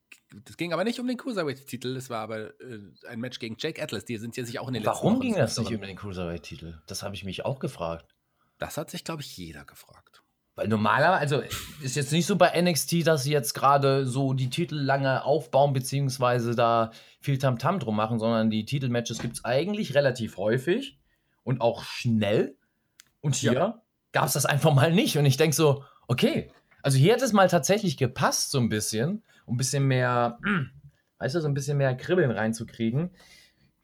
das ging aber nicht um den Cruiserweight-Titel, es war aber äh, ein Match gegen Jake Atlas. Die sind ja sich auch in den letzten Warum Wochen ging das nicht um den Cruiserweight-Titel? Das habe ich mich auch gefragt. Das hat sich, glaube ich, jeder gefragt. Weil normalerweise, also ist jetzt nicht so bei NXT, dass sie jetzt gerade so die Titel lange aufbauen, beziehungsweise da viel Tamtam -Tam drum machen, sondern die Titelmatches gibt es eigentlich relativ häufig und auch schnell. Und hier ja. gab es das einfach mal nicht. Und ich denke so, okay, also hier hat es mal tatsächlich gepasst, so ein bisschen, um ein bisschen mehr, (clears throat) weißt du, so ein bisschen mehr Kribbeln reinzukriegen.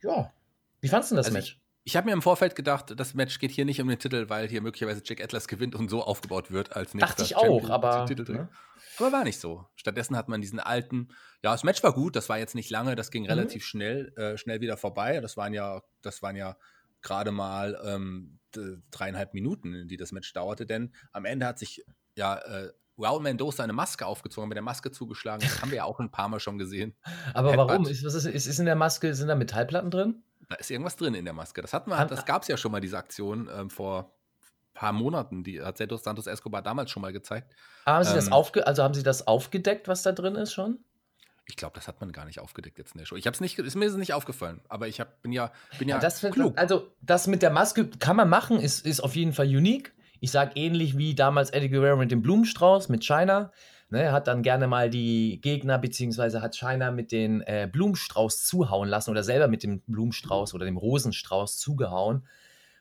Ja. Wie fandest du das also Match? Ich habe mir im Vorfeld gedacht, das Match geht hier nicht um den Titel, weil hier möglicherweise Jack Atlas gewinnt und so aufgebaut wird als nächster Dachte ich auch, aber, ne? aber war nicht so. Stattdessen hat man diesen alten, ja, das Match war gut, das war jetzt nicht lange, das ging mhm. relativ schnell, äh, schnell wieder vorbei. Das waren ja, das waren ja gerade mal ähm, dreieinhalb Minuten, die das Match dauerte, denn am Ende hat sich ja äh, Raul Mendoza eine Maske aufgezogen, mit der Maske zugeschlagen. Das haben wir ja auch ein paar Mal schon gesehen. (laughs) Aber Headbutt. warum? Ist, was ist, ist, ist in der Maske, sind da Metallplatten drin? Da ist irgendwas drin in der Maske. Das hatten wir, das gab es ja schon mal, diese Aktion ähm, vor ein paar Monaten. Die hat Santos Santos Escobar damals schon mal gezeigt. Haben Sie ähm, das aufge also haben Sie das aufgedeckt, was da drin ist schon? Ich glaube, das hat man gar nicht aufgedeckt jetzt in der Show. Ich habe es nicht, ist mir nicht aufgefallen, aber ich hab, bin ja, bin ja, ja das klug. Also das mit der Maske kann man machen, ist, ist auf jeden Fall unique. Ich sage ähnlich wie damals Eddie Guerrero mit dem Blumenstrauß mit China. Ne, er hat dann gerne mal die Gegner, beziehungsweise hat China mit dem äh, Blumenstrauß zuhauen lassen oder selber mit dem Blumenstrauß oder dem Rosenstrauß zugehauen.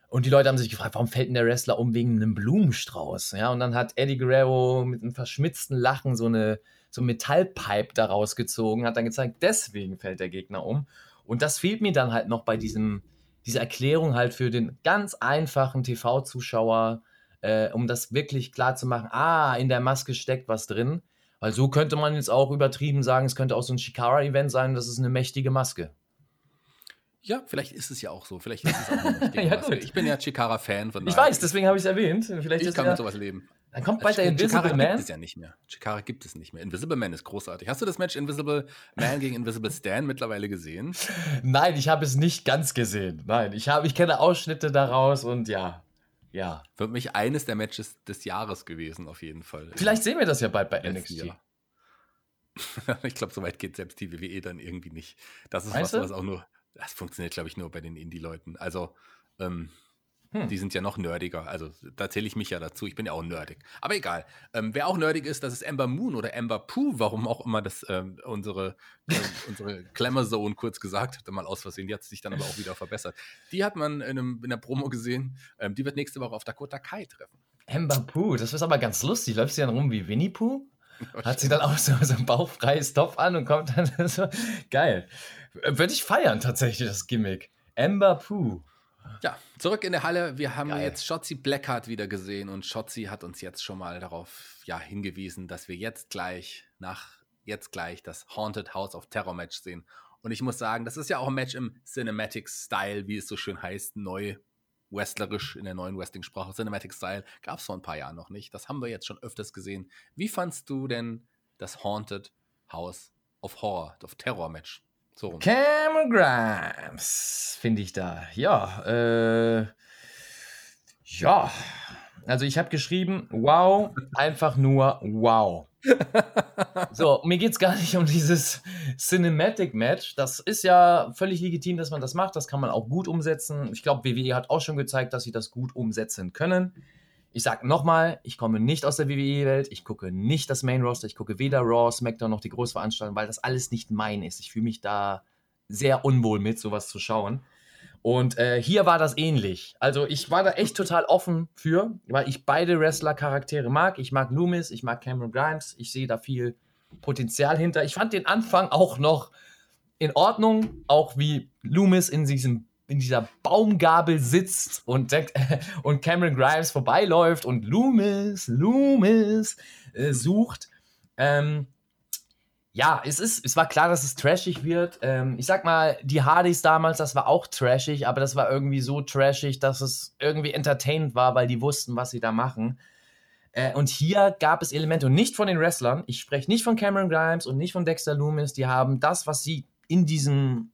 Und die Leute haben sich gefragt, warum fällt denn der Wrestler um wegen einem Blumenstrauß? Ja, und dann hat Eddie Guerrero mit einem verschmitzten Lachen so eine so Metallpipe daraus gezogen, hat dann gezeigt, deswegen fällt der Gegner um. Und das fehlt mir dann halt noch bei diesem, dieser Erklärung halt für den ganz einfachen TV-Zuschauer, äh, um das wirklich klar zu machen, ah, in der Maske steckt was drin. Weil so könnte man jetzt auch übertrieben sagen, es könnte auch so ein Shikara-Event sein, das ist eine mächtige Maske. Ja, vielleicht ist es ja auch so. Vielleicht ist es auch eine mächtige (laughs) ja, Maske. Ich bin ja Chikara-Fan. Ich weiß, deswegen habe ich es erwähnt. Vielleicht ich kann ja, mit sowas leben. Dann kommt bald der Invisible Chikara Man. gibt es ja nicht mehr. Chikara gibt es nicht mehr. Invisible Man ist großartig. Hast du das Match Invisible Man gegen Invisible Stan mittlerweile gesehen? (laughs) Nein, ich habe es nicht ganz gesehen. Nein, ich, hab, ich kenne Ausschnitte daraus und ja, ja. Für mich eines der Matches des Jahres gewesen, auf jeden Fall. Vielleicht sehen wir das ja bald bei NXT. (laughs) ich glaube, so weit geht selbst die WWE dann irgendwie nicht. Das ist Meinst was, was auch nur, das funktioniert, glaube ich, nur bei den Indie-Leuten. Also, ähm, hm. Die sind ja noch nerdiger. Also da zähle ich mich ja dazu. Ich bin ja auch nerdig. Aber egal. Ähm, wer auch nerdig ist, das ist Amber Moon oder Amber Pooh, warum auch immer das ähm, unsere, äh, (laughs) unsere Clamor kurz gesagt hatte, mal aus Versehen. Die hat sich dann aber auch wieder verbessert. Die hat man in, einem, in der Promo gesehen. Ähm, die wird nächste Woche auf Dakota Kai treffen. Amber Pooh, das ist aber ganz lustig. Läuft sie dann rum wie Winnie Pooh? (laughs) Hat sie dann auch so, so ein bauchfreies Top an und kommt dann (laughs) so. Geil. Würde ich feiern, tatsächlich, das Gimmick. Amber Pooh. Ja, zurück in der Halle. Wir haben Geil. jetzt Shotzi Blackheart wieder gesehen und Shotzi hat uns jetzt schon mal darauf ja, hingewiesen, dass wir jetzt gleich nach jetzt gleich das Haunted House of Terror Match sehen. Und ich muss sagen, das ist ja auch ein Match im Cinematic Style, wie es so schön heißt, neu wrestlerisch in der neuen Wrestling-Sprache. Cinematic Style gab es vor ein paar Jahren noch nicht. Das haben wir jetzt schon öfters gesehen. Wie fandst du denn das Haunted House of Horror, of Terror-Match. So rum. Cameron Grimes, finde ich da. Ja, äh, ja. Also ich habe geschrieben, wow, einfach nur wow. (laughs) so, mir geht es gar nicht um dieses Cinematic Match. Das ist ja völlig legitim, dass man das macht. Das kann man auch gut umsetzen. Ich glaube, WWE hat auch schon gezeigt, dass sie das gut umsetzen können. Ich sage nochmal, ich komme nicht aus der WWE-Welt. Ich gucke nicht das Main Roster. Ich gucke weder Raw, SmackDown noch die Großveranstaltung, weil das alles nicht mein ist. Ich fühle mich da sehr unwohl mit, sowas zu schauen. Und äh, hier war das ähnlich. Also ich war da echt total offen für, weil ich beide Wrestler-Charaktere mag. Ich mag Loomis, ich mag Cameron Grimes. Ich sehe da viel Potenzial hinter. Ich fand den Anfang auch noch in Ordnung, auch wie Loomis in diesem in dieser Baumgabel sitzt und, (laughs) und Cameron Grimes vorbeiläuft und Loomis, Loomis äh, sucht. Ähm, ja, es ist, es war klar, dass es trashig wird. Ähm, ich sag mal, die Hardys damals, das war auch trashig, aber das war irgendwie so trashig, dass es irgendwie entertainend war, weil die wussten, was sie da machen. Äh, und hier gab es Elemente und nicht von den Wrestlern. Ich spreche nicht von Cameron Grimes und nicht von Dexter Loomis. Die haben das, was sie in diesem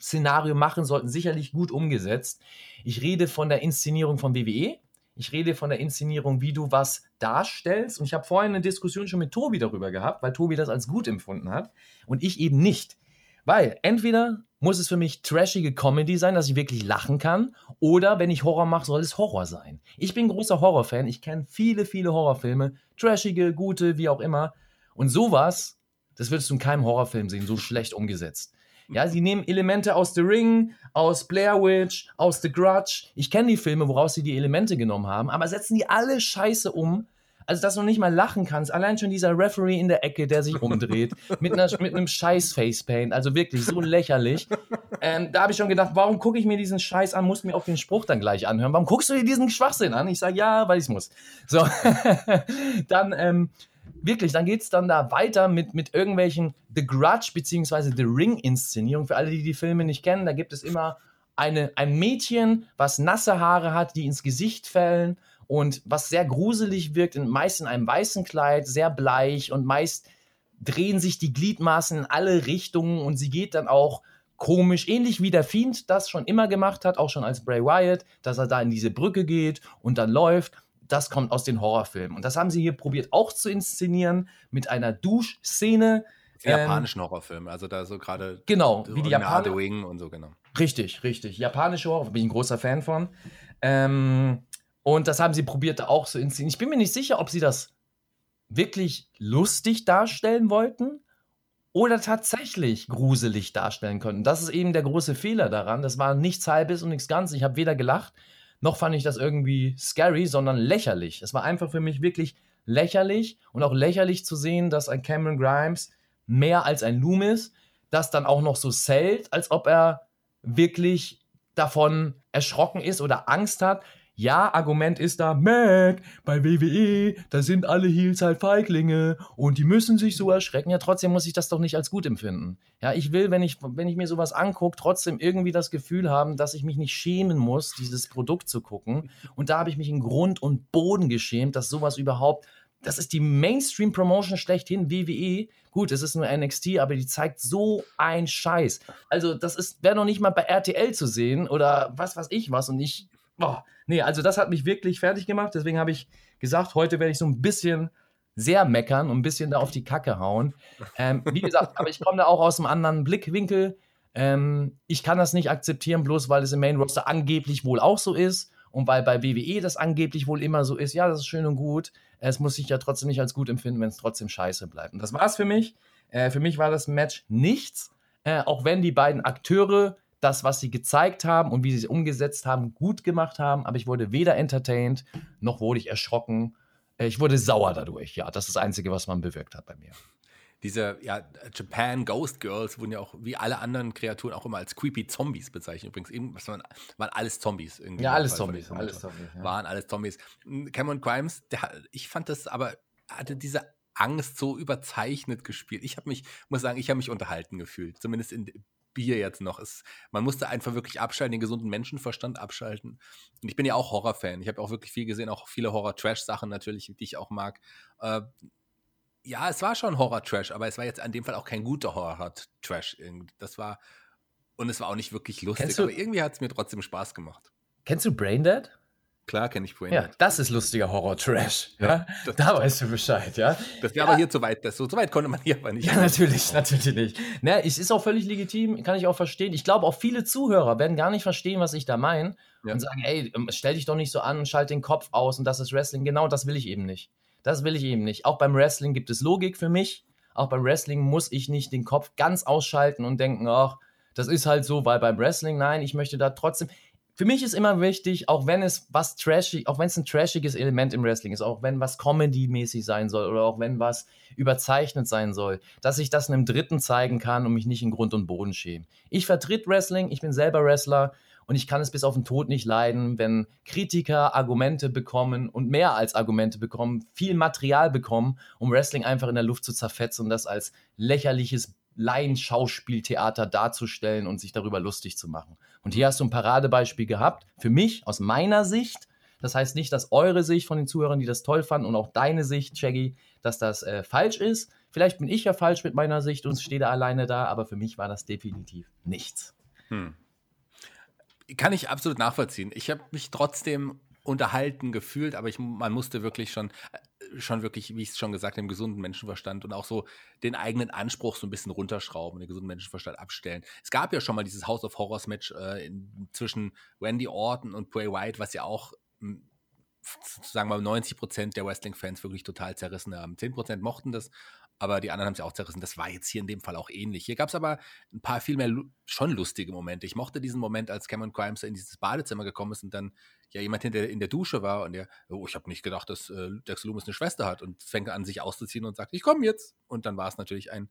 Szenario machen sollten, sicherlich gut umgesetzt. Ich rede von der Inszenierung von WWE. Ich rede von der Inszenierung, wie du was darstellst. Und ich habe vorhin eine Diskussion schon mit Tobi darüber gehabt, weil Tobi das als gut empfunden hat und ich eben nicht. Weil entweder muss es für mich trashige Comedy sein, dass ich wirklich lachen kann, oder wenn ich Horror mache, soll es Horror sein. Ich bin großer Horrorfan, ich kenne viele, viele Horrorfilme, trashige, gute, wie auch immer. Und sowas, das würdest du in keinem Horrorfilm sehen, so schlecht umgesetzt. Ja, sie nehmen Elemente aus The Ring, aus Blair Witch, aus The Grudge. Ich kenne die Filme, woraus sie die Elemente genommen haben, aber setzen die alle scheiße um. Also, dass du nicht mal lachen kannst. Allein schon dieser Referee in der Ecke, der sich rumdreht, (laughs) mit, einer, mit einem scheiß Facepaint. Also wirklich so lächerlich. Ähm, da habe ich schon gedacht, warum gucke ich mir diesen Scheiß an? Muss mir auch den Spruch dann gleich anhören. Warum guckst du dir diesen Schwachsinn an? Ich sage, ja, weil ich es muss. So, (laughs) dann, ähm, wirklich, dann geht es dann da weiter mit, mit irgendwelchen The Grudge bzw. The Ring-Inszenierungen. Für alle, die die Filme nicht kennen, da gibt es immer eine, ein Mädchen, was nasse Haare hat, die ins Gesicht fällen und was sehr gruselig wirkt, meist in einem weißen Kleid, sehr bleich und meist drehen sich die Gliedmaßen in alle Richtungen und sie geht dann auch komisch, ähnlich wie der Fiend das schon immer gemacht hat, auch schon als Bray Wyatt, dass er da in diese Brücke geht und dann läuft das kommt aus den Horrorfilmen. Und das haben sie hier probiert auch zu inszenieren mit einer Duschszene. Ähm, japanischen Horrorfilme, also da so gerade genau, wie die Japaner und so genau. Richtig, richtig. Japanische Horror, bin ich ein großer Fan von. Ähm, und das haben sie probiert auch zu inszenieren. Ich bin mir nicht sicher, ob sie das wirklich lustig darstellen wollten oder tatsächlich gruselig darstellen konnten. Das ist eben der große Fehler daran. Das war nichts Halbes und nichts Ganzes. Ich habe weder gelacht noch fand ich das irgendwie scary, sondern lächerlich. Es war einfach für mich wirklich lächerlich und auch lächerlich zu sehen, dass ein Cameron Grimes mehr als ein Loomis das dann auch noch so zählt, als ob er wirklich davon erschrocken ist oder Angst hat. Ja, Argument ist da, Mac, bei WWE, da sind alle Heels halt Feiglinge und die müssen sich so erschrecken. Ja, trotzdem muss ich das doch nicht als gut empfinden. Ja, ich will, wenn ich, wenn ich mir sowas angucke, trotzdem irgendwie das Gefühl haben, dass ich mich nicht schämen muss, dieses Produkt zu gucken. Und da habe ich mich in Grund und Boden geschämt, dass sowas überhaupt das ist die Mainstream-Promotion schlechthin, WWE. Gut, es ist nur NXT, aber die zeigt so ein Scheiß. Also, das wäre noch nicht mal bei RTL zu sehen oder was weiß ich was. Und ich boah, nee, also das hat mich wirklich fertig gemacht. Deswegen habe ich gesagt, heute werde ich so ein bisschen sehr meckern und ein bisschen da auf die Kacke hauen. Ähm, wie gesagt, aber ich komme da auch aus einem anderen Blickwinkel. Ähm, ich kann das nicht akzeptieren, bloß weil es im Main Roster angeblich wohl auch so ist und weil bei WWE das angeblich wohl immer so ist. Ja, das ist schön und gut. Es muss sich ja trotzdem nicht als gut empfinden, wenn es trotzdem scheiße bleibt. Und das war es für mich. Äh, für mich war das Match nichts. Äh, auch wenn die beiden Akteure das, was sie gezeigt haben und wie sie es umgesetzt haben, gut gemacht haben. Aber ich wurde weder entertained, noch wurde ich erschrocken. Äh, ich wurde sauer dadurch. Ja, das ist das Einzige, was man bewirkt hat bei mir. Diese ja, Japan Ghost Girls wurden ja auch wie alle anderen Kreaturen auch immer als creepy Zombies bezeichnet. Übrigens, eben, waren, waren alles Zombies. Irgendwie ja, alles Zombies. Alles Zombies ja. Waren alles Zombies. Cameron Grimes, der, ich fand das aber, hatte diese Angst so überzeichnet gespielt. Ich habe mich, muss sagen, ich habe mich unterhalten gefühlt. Zumindest in, Bier jetzt noch ist. Man musste einfach wirklich abschalten, den gesunden Menschenverstand abschalten. Und ich bin ja auch Horrorfan. Ich habe auch wirklich viel gesehen, auch viele Horror-Trash-Sachen natürlich, die ich auch mag. Äh, ja, es war schon Horror-Trash, aber es war jetzt an dem Fall auch kein guter Horror-Trash. Das war, und es war auch nicht wirklich lustig, aber irgendwie hat es mir trotzdem Spaß gemacht. Kennst du Braindead? Klar kenne ich Braindead. Ja, das ist lustiger Horror-Trash. Ja, ja? da weißt du Bescheid, ja. Das wäre ja. aber hier zu weit. Das, so, so weit konnte man hier aber nicht. Ja, natürlich, natürlich nicht. Na, es ist auch völlig legitim, kann ich auch verstehen. Ich glaube, auch viele Zuhörer werden gar nicht verstehen, was ich da meine und sagen, ey, ähm, stell dich doch nicht so an, schalt den Kopf aus und das ist Wrestling. Genau das will ich eben nicht. Das will ich eben nicht. Auch beim Wrestling gibt es Logik für mich. Auch beim Wrestling muss ich nicht den Kopf ganz ausschalten und denken, ach, das ist halt so, weil beim Wrestling, nein, ich möchte da trotzdem. Für mich ist immer wichtig, auch wenn es was trashig, auch wenn es ein trashiges Element im Wrestling ist, auch wenn was Comedy-mäßig sein soll oder auch wenn was überzeichnet sein soll, dass ich das einem Dritten zeigen kann und mich nicht in Grund und Boden schäme. Ich vertritt Wrestling, ich bin selber Wrestler und ich kann es bis auf den Tod nicht leiden, wenn Kritiker Argumente bekommen und mehr als Argumente bekommen, viel Material bekommen, um Wrestling einfach in der Luft zu zerfetzen und das als lächerliches Laienschauspieltheater darzustellen und sich darüber lustig zu machen. Und hier hast du ein Paradebeispiel gehabt, für mich, aus meiner Sicht. Das heißt nicht, dass eure Sicht von den Zuhörern, die das toll fanden, und auch deine Sicht, Shaggy, dass das äh, falsch ist. Vielleicht bin ich ja falsch mit meiner Sicht und stehe da alleine da, aber für mich war das definitiv nichts. Hm. Kann ich absolut nachvollziehen. Ich habe mich trotzdem unterhalten gefühlt, aber ich, man musste wirklich schon, schon wirklich, wie ich es schon gesagt habe, im gesunden Menschenverstand und auch so den eigenen Anspruch so ein bisschen runterschrauben, den gesunden Menschenverstand abstellen. Es gab ja schon mal dieses House of Horrors Match äh, in, zwischen Randy Orton und Bray White, was ja auch sagen wir mal 90 Prozent der Wrestling-Fans wirklich total zerrissen haben. 10 Prozent mochten das aber die anderen haben es ja auch zerrissen. Das war jetzt hier in dem Fall auch ähnlich. Hier gab es aber ein paar viel mehr schon lustige Momente. Ich mochte diesen Moment, als Cameron Grimes in dieses Badezimmer gekommen ist und dann ja jemand hinter in der Dusche war und der, oh, ich habe nicht gedacht, dass äh, Dex Loomis eine Schwester hat und fängt an, sich auszuziehen und sagt, ich komme jetzt. Und dann war es natürlich ein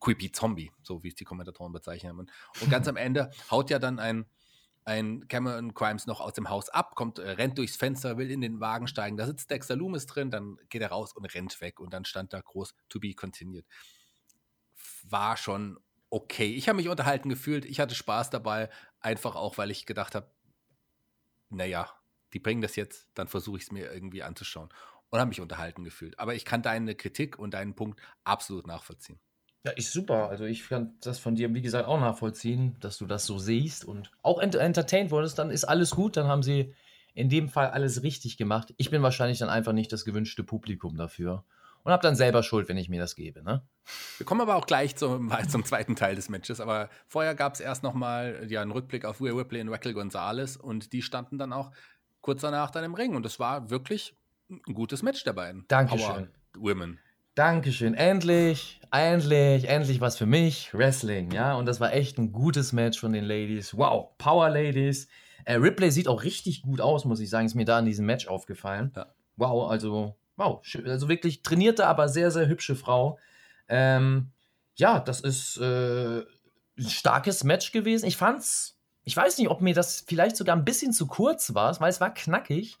creepy Zombie, so wie es die Kommentatoren bezeichnen. Und, und ganz am Ende haut ja dann ein ein Cameron Crimes noch aus dem Haus ab, kommt, äh, rennt durchs Fenster, will in den Wagen steigen. Da sitzt Dexter Loomis drin, dann geht er raus und rennt weg. Und dann stand da groß To be continued. War schon okay. Ich habe mich unterhalten gefühlt. Ich hatte Spaß dabei. Einfach auch, weil ich gedacht habe, naja, die bringen das jetzt, dann versuche ich es mir irgendwie anzuschauen. Und habe mich unterhalten gefühlt. Aber ich kann deine Kritik und deinen Punkt absolut nachvollziehen. Ja, ist super. Also ich kann das von dir, wie gesagt, auch nachvollziehen, dass du das so siehst und auch ent entertained wurdest, dann ist alles gut, dann haben sie in dem Fall alles richtig gemacht. Ich bin wahrscheinlich dann einfach nicht das gewünschte Publikum dafür und habe dann selber Schuld, wenn ich mir das gebe. Ne? Wir kommen aber auch gleich zum, zum zweiten Teil des Matches, aber vorher gab es erst nochmal ja, einen Rückblick auf Rhea Ripley und Raquel Gonzalez und die standen dann auch kurz danach dann im Ring und es war wirklich ein gutes Match der beiden. Dankeschön. Power Women. Dankeschön. Endlich, endlich, endlich was für mich. Wrestling, ja. Und das war echt ein gutes Match von den Ladies. Wow, Power Ladies. Äh, Ripley sieht auch richtig gut aus, muss ich sagen. Ist mir da in diesem Match aufgefallen. Ja. Wow, also, wow. Also wirklich trainierte, aber sehr, sehr hübsche Frau. Ähm, ja, das ist äh, ein starkes Match gewesen. Ich fand's, ich weiß nicht, ob mir das vielleicht sogar ein bisschen zu kurz war, weil es war knackig.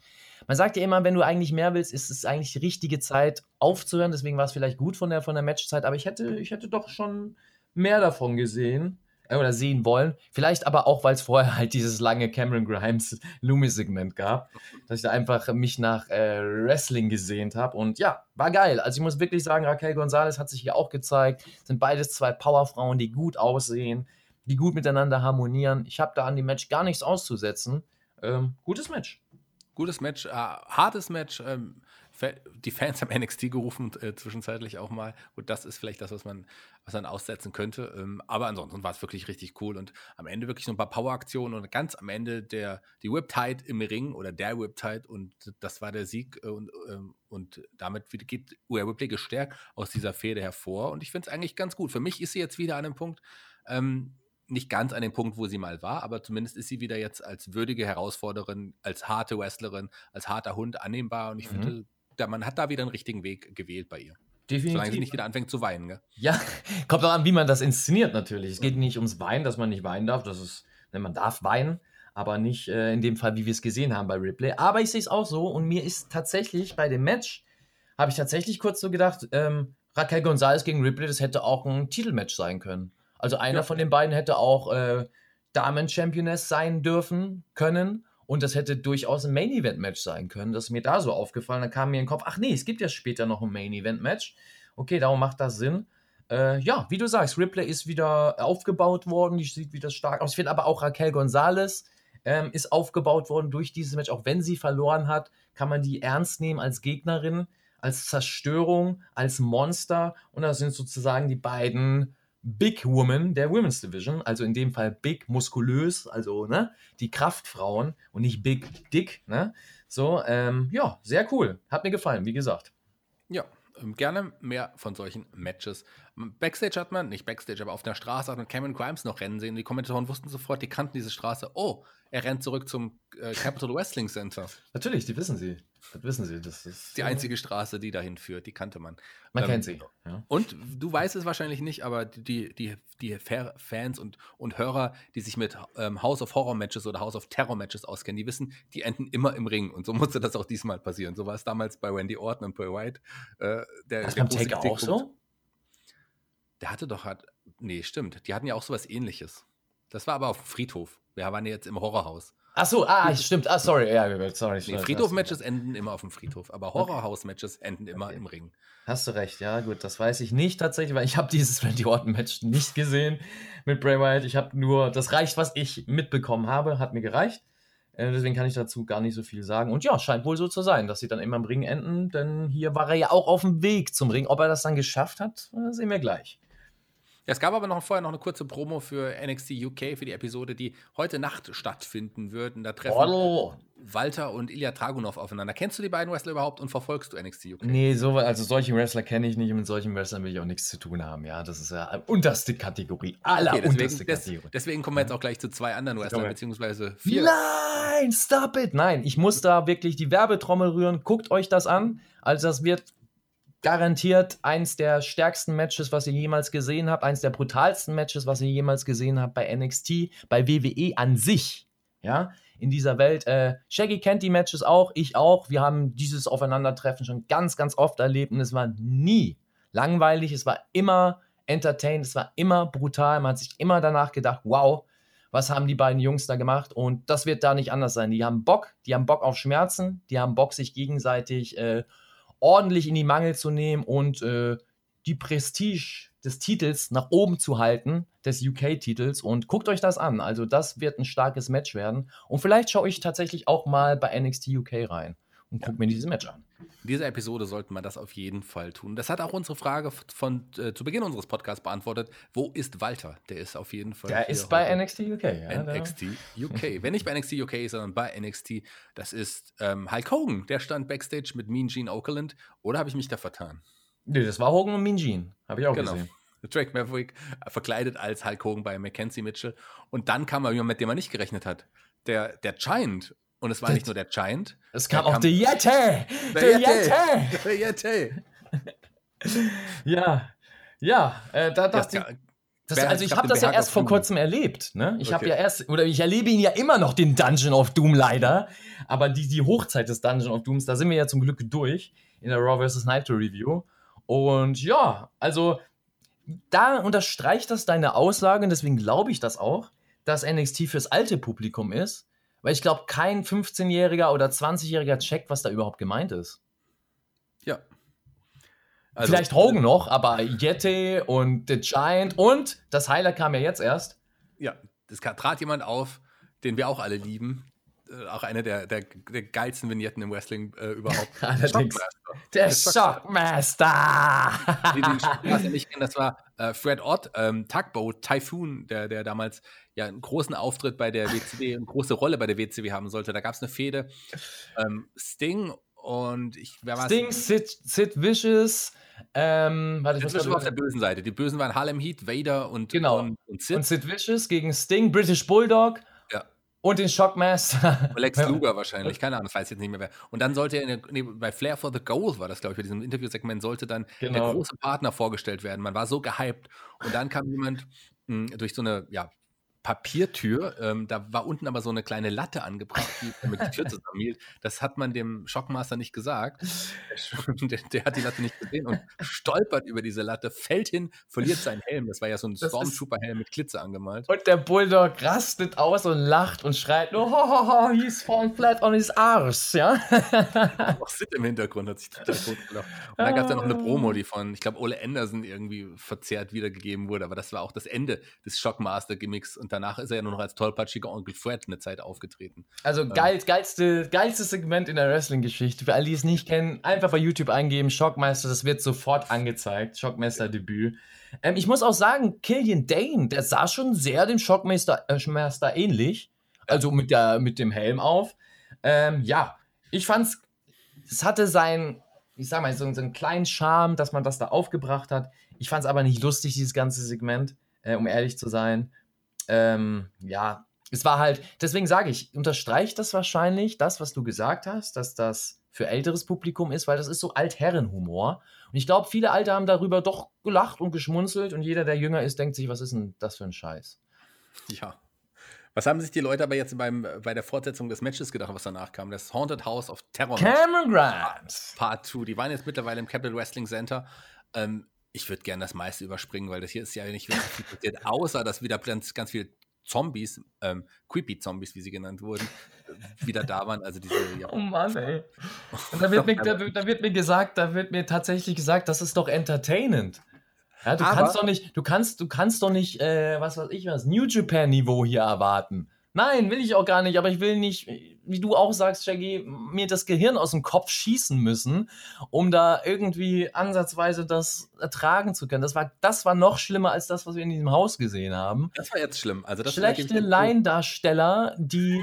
Man sagt ja immer, wenn du eigentlich mehr willst, ist es eigentlich die richtige Zeit aufzuhören. Deswegen war es vielleicht gut von der, von der Matchzeit, aber ich hätte, ich hätte doch schon mehr davon gesehen äh, oder sehen wollen. Vielleicht aber auch, weil es vorher halt dieses lange Cameron Grimes (laughs) Loomis-Segment gab, dass ich da einfach mich nach äh, Wrestling gesehnt habe. Und ja, war geil. Also ich muss wirklich sagen, Raquel Gonzalez hat sich hier auch gezeigt. Sind beides zwei Powerfrauen, die gut aussehen, die gut miteinander harmonieren. Ich habe da an dem Match gar nichts auszusetzen. Ähm, gutes Match gutes Match, äh, hartes Match. Ähm, die Fans haben (laughs) NXT gerufen, äh, zwischenzeitlich auch mal. Und das ist vielleicht das, was man, was man aussetzen könnte. Ähm, aber ansonsten war es wirklich richtig cool und am Ende wirklich so ein paar Power-Aktionen und ganz am Ende der, die Whip-Tide im Ring oder der Whip-Tide und das war der Sieg äh, und, ähm, und damit geht Ripley gestärkt aus dieser Fehde hervor und ich finde es eigentlich ganz gut. Für mich ist sie jetzt wieder an einem Punkt, ähm, nicht ganz an dem Punkt, wo sie mal war, aber zumindest ist sie wieder jetzt als würdige Herausforderin, als harte Wrestlerin, als harter Hund annehmbar. Und ich mhm. finde, da, man hat da wieder einen richtigen Weg gewählt bei ihr. Definitiv. Solange sie nicht wieder anfängt zu weinen. Gell? Ja, (laughs) kommt auch an, wie man das inszeniert natürlich. Es geht nicht ums Weinen, dass man nicht weinen darf. Das ist, ne, man darf weinen, aber nicht äh, in dem Fall, wie wir es gesehen haben bei Ripley. Aber ich sehe es auch so und mir ist tatsächlich bei dem Match, habe ich tatsächlich kurz so gedacht, ähm, Raquel Gonzalez gegen Ripley, das hätte auch ein Titelmatch sein können. Also einer ja. von den beiden hätte auch äh, Damen-Championess sein dürfen, können. Und das hätte durchaus ein Main-Event-Match sein können. Das ist mir da so aufgefallen. Da kam mir in den Kopf, ach nee, es gibt ja später noch ein Main-Event-Match. Okay, darum macht das Sinn. Äh, ja, wie du sagst, Ripley ist wieder aufgebaut worden, die sieht wieder stark aus. Ich finde aber auch Raquel Gonzalez ähm, ist aufgebaut worden durch dieses Match. Auch wenn sie verloren hat, kann man die ernst nehmen als Gegnerin, als Zerstörung, als Monster. Und das sind sozusagen die beiden Big Women der Women's Division, also in dem Fall Big muskulös, also ne, die Kraftfrauen und nicht Big Dick, ne? So, ähm, ja, sehr cool. Hat mir gefallen, wie gesagt. Ja, ähm, gerne mehr von solchen Matches. Backstage hat man, nicht Backstage, aber auf der Straße hat man Cameron Grimes noch rennen sehen. Die Kommentatoren wussten sofort, die kannten diese Straße. Oh, er rennt zurück zum äh, Capital Wrestling Center. Natürlich, die wissen sie. Das wissen sie. Das ist die einzige Straße, die dahin führt. Die kannte man. Man ähm, kennt sie. Ja. Und du weißt es wahrscheinlich nicht, aber die, die, die Fans und, und Hörer, die sich mit ähm, House of Horror Matches oder House of Terror Matches auskennen, die wissen, die enden immer im Ring. Und so musste das auch diesmal passieren. So war es damals bei Randy Orton und Bray White. Äh, der, das der beim Take auch so? Der hatte doch, hat, nee, stimmt. Die hatten ja auch sowas ähnliches. Das war aber auf dem Friedhof. Wir waren jetzt im Horrorhaus. Ach so, ah, stimmt. Ah, sorry. Ja, sorry. Nee, Friedhof-Matches enden immer auf dem Friedhof, aber Horrorhaus-Matches enden immer okay. im Ring. Hast du recht, ja, gut. Das weiß ich nicht tatsächlich, weil ich habe dieses (laughs) Randy Orton-Match nicht gesehen mit Bray Wyatt. Ich habe nur, das reicht, was ich mitbekommen habe, hat mir gereicht. Äh, deswegen kann ich dazu gar nicht so viel sagen. Und ja, scheint wohl so zu sein, dass sie dann immer im Ring enden, denn hier war er ja auch auf dem Weg zum Ring. Ob er das dann geschafft hat, sehen wir gleich. Ja, es gab aber noch vorher noch eine kurze Promo für NXT UK für die Episode, die heute Nacht stattfinden wird. Und da treffen oh. Walter und Ilya Dragunov aufeinander. Kennst du die beiden Wrestler überhaupt und verfolgst du NXT UK? Nee, so, also solche Wrestler kenne ich nicht und mit solchen Wrestlern will ich auch nichts zu tun haben. Ja, das ist ja unterste Kategorie. Aller okay, deswegen, unterste Kategorie. deswegen kommen wir jetzt auch gleich zu zwei anderen Wrestlern, beziehungsweise vier. Nein, stop it! Nein, ich muss da wirklich die Werbetrommel rühren. Guckt euch das an. Also das wird garantiert eins der stärksten Matches, was ihr jemals gesehen habt, eins der brutalsten Matches, was ihr jemals gesehen habt bei NXT, bei WWE an sich, ja, in dieser Welt. Äh, Shaggy kennt die Matches auch, ich auch. Wir haben dieses Aufeinandertreffen schon ganz, ganz oft erlebt und es war nie langweilig, es war immer entertained, es war immer brutal. Man hat sich immer danach gedacht, wow, was haben die beiden Jungs da gemacht? Und das wird da nicht anders sein. Die haben Bock, die haben Bock auf Schmerzen, die haben Bock, sich gegenseitig äh, ordentlich in die Mangel zu nehmen und äh, die Prestige des Titels nach oben zu halten, des UK-Titels. Und guckt euch das an. Also, das wird ein starkes Match werden. Und vielleicht schaue ich tatsächlich auch mal bei NXT UK rein und gucke ja. mir dieses Match an. In dieser Episode sollten wir das auf jeden Fall tun. Das hat auch unsere Frage von äh, zu Beginn unseres Podcasts beantwortet. Wo ist Walter? Der ist auf jeden Fall. Der ist bei NXT UK. Ja, NXT UK. (laughs) Wenn nicht bei NXT UK, sondern bei NXT. Das ist ähm, Hulk Hogan. Der stand backstage mit Mean Gene Okerlund. Oder habe ich mich da vertan? Nee, das war Hogan und Mean Gene. Habe ich auch genau. gesehen. (laughs) Drake Maverick äh, verkleidet als Hulk Hogan bei Mackenzie Mitchell. Und dann kam er jemand, mit dem man nicht gerechnet hat. Der, der Giant und es war nicht nur der Giant. Es kam auch der Yeti! Der Yeti! Der Yeti! ja, ja, äh, da dachte ich. Das, also ich habe das ja erst vor kurzem erlebt. Ne? Ich okay. habe ja erst, oder ich erlebe ihn ja immer noch, den Dungeon of Doom leider. Aber die, die Hochzeit des Dungeon of Dooms, da sind wir ja zum Glück durch in der Raw vs. Nitro Review. Und ja, also da unterstreicht das deine Aussage und deswegen glaube ich das auch, dass NXT fürs alte Publikum ist weil ich glaube, kein 15-Jähriger oder 20-Jähriger checkt, was da überhaupt gemeint ist. Ja. Also, Vielleicht Hogan noch, aber Yeti und The Giant und das Highlight kam ja jetzt erst. Ja, das trat jemand auf, den wir auch alle lieben. Äh, auch eine der, der, der geilsten Vignetten im Wrestling äh, überhaupt. (laughs) Allerdings. Der Shockmaster! (laughs) Die den Shockmaster nicht kennen, das war äh, Fred Ott, ähm, Tugboat Typhoon, der, der damals ja einen großen Auftritt bei der WCW, eine große Rolle bei der WCW haben sollte. Da gab es eine Fehde. Ähm, Sting und ich, wer war Sting, Sid, Sid Vicious, ähm, warte, Sid Vicious war auf der bösen Seite. Die Bösen waren Harlem Heat, Vader und, genau. und, und Sid. Und Sid Vicious gegen Sting, British Bulldog. Und den Shockmaster. (laughs) Lex Luger wahrscheinlich, keine Ahnung, das weiß ich jetzt nicht mehr wer. Und dann sollte er, nee, bei Flair for the Goal war das, glaube ich, bei diesem Interviewsegment, sollte dann genau. der große Partner vorgestellt werden. Man war so gehypt. Und dann kam jemand mh, hm, durch so eine, ja, Papiertür. Ähm, da war unten aber so eine kleine Latte angebracht, die mit der Tür (laughs) zusammenhielt. Das hat man dem Shockmaster nicht gesagt. (laughs) Der, der, hat die Latte nicht gesehen und stolpert über diese Latte, fällt hin, verliert seinen Helm. Das war ja so ein Stormtrooper-Helm mit Glitzer angemalt. Und der Bulldog rastet aus und lacht und schreit nur, ho, he's fallen flat on his arse, ja? Auch Sid im Hintergrund hat sich total tot gelacht. Und dann gab es ja noch eine Promo, die von, ich glaube, Ole Anderson irgendwie verzerrt wiedergegeben wurde, aber das war auch das Ende des Shockmaster-Gimmicks und danach ist er ja nur noch als tollpatschiger Onkel Fred eine Zeit aufgetreten. Also ähm. geil, geilste, geilste Segment in der Wrestling-Geschichte. Für alle, die es nicht kennen, einfach bei YouTube eingeben, Shockmaster, das wird sofort angezeigt. Shockmaster-Debüt. Ähm, ich muss auch sagen, Killian Dane, der sah schon sehr dem Shockmaster äh, ähnlich. Also mit, der, mit dem Helm auf. Ähm, ja, ich fand's, es hatte sein, ich sag mal, so, so einen kleinen Charme, dass man das da aufgebracht hat. Ich fand's aber nicht lustig, dieses ganze Segment, äh, um ehrlich zu sein. Ähm, ja, es war halt, deswegen sage ich, unterstreicht das wahrscheinlich, das, was du gesagt hast, dass das für älteres Publikum ist, weil das ist so Altherrenhumor. Und ich glaube, viele Alte haben darüber doch gelacht und geschmunzelt und jeder, der jünger ist, denkt sich, was ist denn das für ein Scheiß? Ja. Was haben sich die Leute aber jetzt beim, bei der Fortsetzung des Matches gedacht, was danach kam? Das Haunted House of Terror. Cameron Grimes. Part 2. Die waren jetzt mittlerweile im Capital Wrestling Center. Ähm, ich würde gerne das meiste überspringen, weil das hier ist ja nicht wirklich viel passiert, außer dass wieder ganz, ganz viele Zombies, ähm, Creepy Zombies, wie sie genannt wurden, wieder da waren. Also diese, ja. Oh Mann, ey. (laughs) Und da wird, mir, da, da, wird mir gesagt, da wird mir tatsächlich gesagt, das ist doch entertainend. Ja, du Aber kannst doch nicht, du kannst, du kannst doch nicht, äh, was weiß ich was, New Japan-Niveau hier erwarten. Nein, will ich auch gar nicht, aber ich will nicht, wie du auch sagst, Shaggy, mir das Gehirn aus dem Kopf schießen müssen, um da irgendwie ansatzweise das ertragen zu können. Das war, das war noch schlimmer als das, was wir in diesem Haus gesehen haben. Das war jetzt schlimm. Also das Schlechte Laiendarsteller, die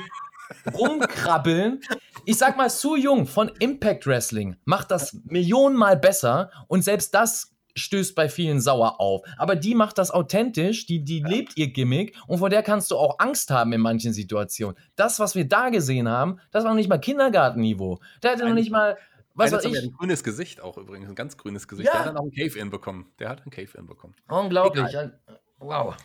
rumkrabbeln. Ich sag mal, Su Jung von Impact Wrestling macht das millionenmal besser und selbst das stößt bei vielen sauer auf. Aber die macht das authentisch, die, die ja. lebt ihr Gimmick und vor der kannst du auch Angst haben in manchen Situationen. Das, was wir da gesehen haben, das war noch nicht mal Kindergartenniveau. Der hatte noch nicht mal. Was weiß ich. ein grünes Gesicht auch übrigens, ein ganz grünes Gesicht. Ja. Der hat dann auch ein Cave-In bekommen. Der hat ein Cave-In bekommen. Unglaublich. Egal. Wow.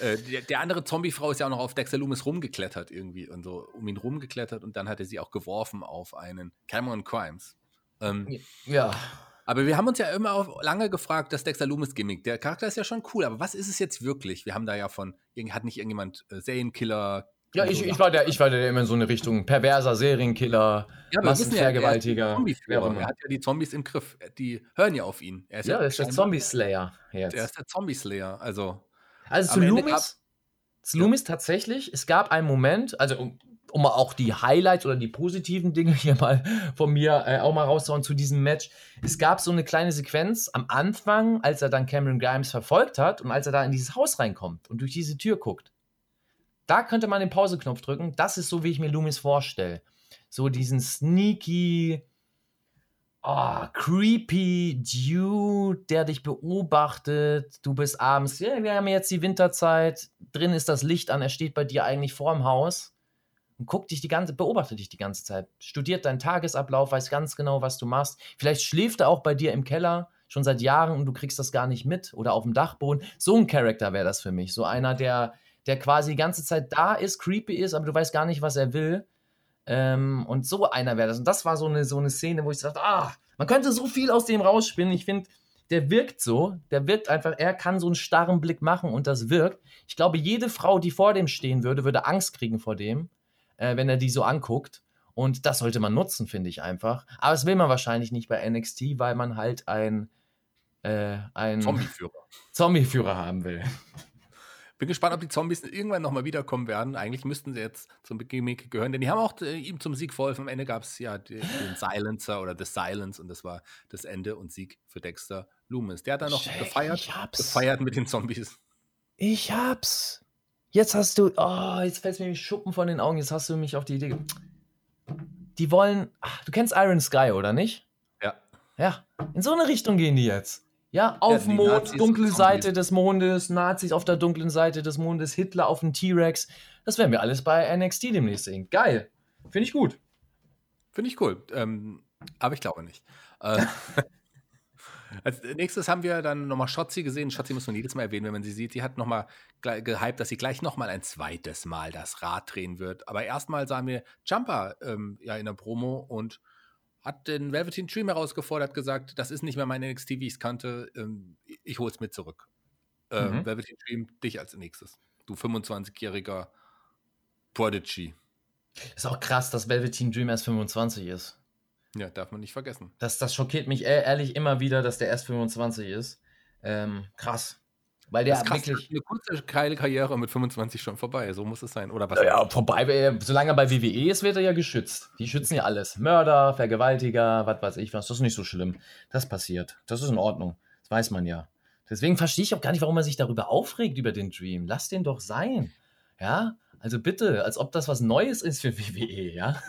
Äh, der, der, andere Zombie-Frau ist ja auch noch auf Dexter Loomis rumgeklettert irgendwie und so um ihn rumgeklettert und dann hat er sie auch geworfen auf einen Cameron Crimes. Ähm, ja. Aber wir haben uns ja immer auch lange gefragt, das Dexter Loomis Gimmick. Der Charakter ist ja schon cool, aber was ist es jetzt wirklich? Wir haben da ja von, hat nicht irgendjemand äh, Serienkiller. Ja, ich, ich, war der, ich war der immer in so eine Richtung perverser Serienkiller, ja, Massenvergewaltiger. Ja, er, er, hat ja die Zombies im Griff. Die hören ja auf ihn. Er ist ja, ja ist der Zombie-Slayer jetzt. Er ist der Zombie-Slayer. Also, also zu Loomis, zu Loomis tatsächlich, es gab einen Moment, also um mal auch die Highlights oder die positiven Dinge (laughs) hier mal von mir äh, auch mal rauszuhauen zu diesem Match. Es gab so eine kleine Sequenz am Anfang, als er dann Cameron Grimes verfolgt hat und als er da in dieses Haus reinkommt und durch diese Tür guckt. Da könnte man den Pauseknopf drücken. Das ist so, wie ich mir Loomis vorstelle. So diesen sneaky, oh, creepy Dude, der dich beobachtet. Du bist abends, ja, wir haben jetzt die Winterzeit. Drin ist das Licht an. Er steht bei dir eigentlich vorm Haus und guckt dich die ganze, beobachtet dich die ganze Zeit, studiert deinen Tagesablauf, weiß ganz genau, was du machst. Vielleicht schläft er auch bei dir im Keller schon seit Jahren und du kriegst das gar nicht mit oder auf dem Dachboden. So ein Charakter wäre das für mich. So einer, der, der quasi die ganze Zeit da ist, creepy ist, aber du weißt gar nicht, was er will. Ähm, und so einer wäre das. Und das war so eine, so eine Szene, wo ich dachte, ah, man könnte so viel aus dem rausspinnen. Ich finde, der wirkt so, der wirkt einfach, er kann so einen starren Blick machen und das wirkt. Ich glaube, jede Frau, die vor dem stehen würde, würde Angst kriegen vor dem äh, wenn er die so anguckt. Und das sollte man nutzen, finde ich einfach. Aber das will man wahrscheinlich nicht bei NXT, weil man halt ein, äh, ein Zombie-Führer Zombie haben will. Bin gespannt, ob die Zombies irgendwann nochmal wiederkommen werden. Eigentlich müssten sie jetzt zum Gimmick gehören, denn die haben auch äh, ihm zum Sieg verholfen. Am Ende gab es ja den, Silencer oder The Silence und das war das Ende und Sieg für Dexter Loomis. Der hat dann noch Shit, gefeiert, gefeiert mit den Zombies. Ich hab's. Jetzt hast du, oh, jetzt fällt mir die Schuppen von den Augen, jetzt hast du mich auf die Idee. Die wollen, ach, du kennst Iron Sky, oder nicht? Ja. Ja, in so eine Richtung gehen die jetzt. Ja, auf ja, Mond, Nazis dunkle Seite des Mondes, Nazis auf der dunklen Seite des Mondes, Hitler auf dem T-Rex. Das werden wir alles bei NXT demnächst sehen. Geil. Finde ich gut. Finde ich cool. Ähm, aber ich glaube nicht. Äh, (laughs) Als nächstes haben wir dann nochmal Shotzi gesehen. Shotzi muss man jedes Mal erwähnen, wenn man sie sieht. Die hat nochmal gehypt, dass sie gleich nochmal ein zweites Mal das Rad drehen wird. Aber erstmal sahen wir Jumper ähm, ja in der Promo und hat den Velveteen Dream herausgefordert, gesagt, das ist nicht mehr mein NXT, wie ich es kannte. Ähm, ich hole es mit zurück. Ähm, mhm. Velveteen Dream, dich als nächstes. Du 25-jähriger Prodigy. Ist auch krass, dass Velveteen Dream erst 25 ist. Ja, darf man nicht vergessen. Das, das schockiert mich ehrlich immer wieder, dass der erst 25 ist. Ähm, krass. Weil der krass, wirklich. Eine kurze, geile Karriere mit 25 schon vorbei. So muss es sein. Oder was? Ja, vorbei. Solange er bei WWE ist, wird er ja geschützt. Die schützen ja alles. Mörder, Vergewaltiger, was weiß ich was. Das ist nicht so schlimm. Das passiert. Das ist in Ordnung. Das weiß man ja. Deswegen verstehe ich auch gar nicht, warum er sich darüber aufregt, über den Dream. Lass den doch sein. Ja, also bitte, als ob das was Neues ist für (laughs) WWE, ja.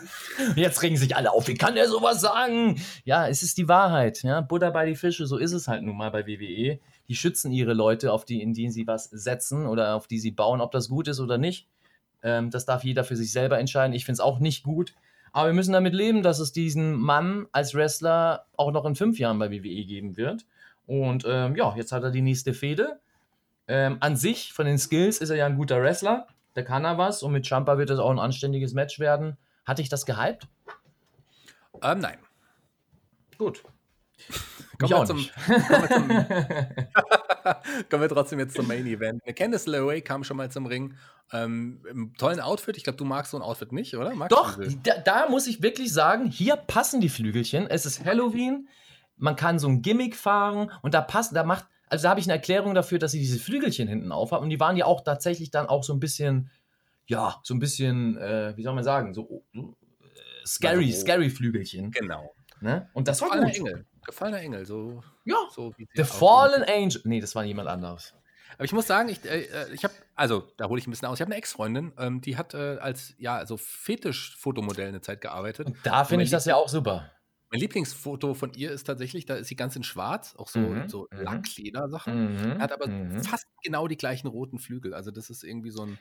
Jetzt regen sich alle auf, wie kann der sowas sagen? Ja, es ist die Wahrheit, ja. Butter bei die Fische, so ist es halt nun mal bei WWE. Die schützen ihre Leute, auf die, in die sie was setzen oder auf die sie bauen, ob das gut ist oder nicht. Ähm, das darf jeder für sich selber entscheiden. Ich finde es auch nicht gut. Aber wir müssen damit leben, dass es diesen Mann als Wrestler auch noch in fünf Jahren bei WWE geben wird. Und ähm, ja, jetzt hat er die nächste Fehde. Ähm, an sich, von den Skills, ist er ja ein guter Wrestler da kann er was und mit Champa wird es auch ein anständiges Match werden. Hatte ich das gehypt? Ähm, nein. Gut. (laughs) Kommen wir, zum, kommen, wir zum, kommen wir trotzdem jetzt zum Main Event. Candice LeRae kam schon mal zum Ring. Ähm, Im tollen Outfit. Ich glaube, du magst so ein Outfit nicht, oder? Magst Doch, da, da, muss ich wirklich sagen, hier passen die Flügelchen. Es ist Halloween. Man kann so ein Gimmick fahren und da passt, da macht also da habe ich eine Erklärung dafür, dass sie diese Flügelchen hinten auf haben. Und die waren ja auch tatsächlich dann auch so ein bisschen, ja, so ein bisschen, äh, wie soll man sagen, so äh, scary, also, scary Flügelchen. Genau. Ne? Und das Gefallener war gut. Engel. Gefallener Engel, so. Ja. So The Fallen Angel. Nee, das war jemand anderes. Aber ich muss sagen, ich, äh, äh ich habe, also da hole ich ein bisschen aus. Ich habe eine Ex-Freundin, ähm, die hat äh, als ja so Fetisch-Fotomodell eine Zeit gearbeitet. Und da finde ich das ja auch super. Mein Lieblingsfoto von ihr ist tatsächlich, da ist sie ganz in schwarz, auch so, mhm. so mhm. Lackleder-Sachen. Mhm. Hat aber mhm. fast genau die gleichen roten Flügel. Also, das ist irgendwie so ein.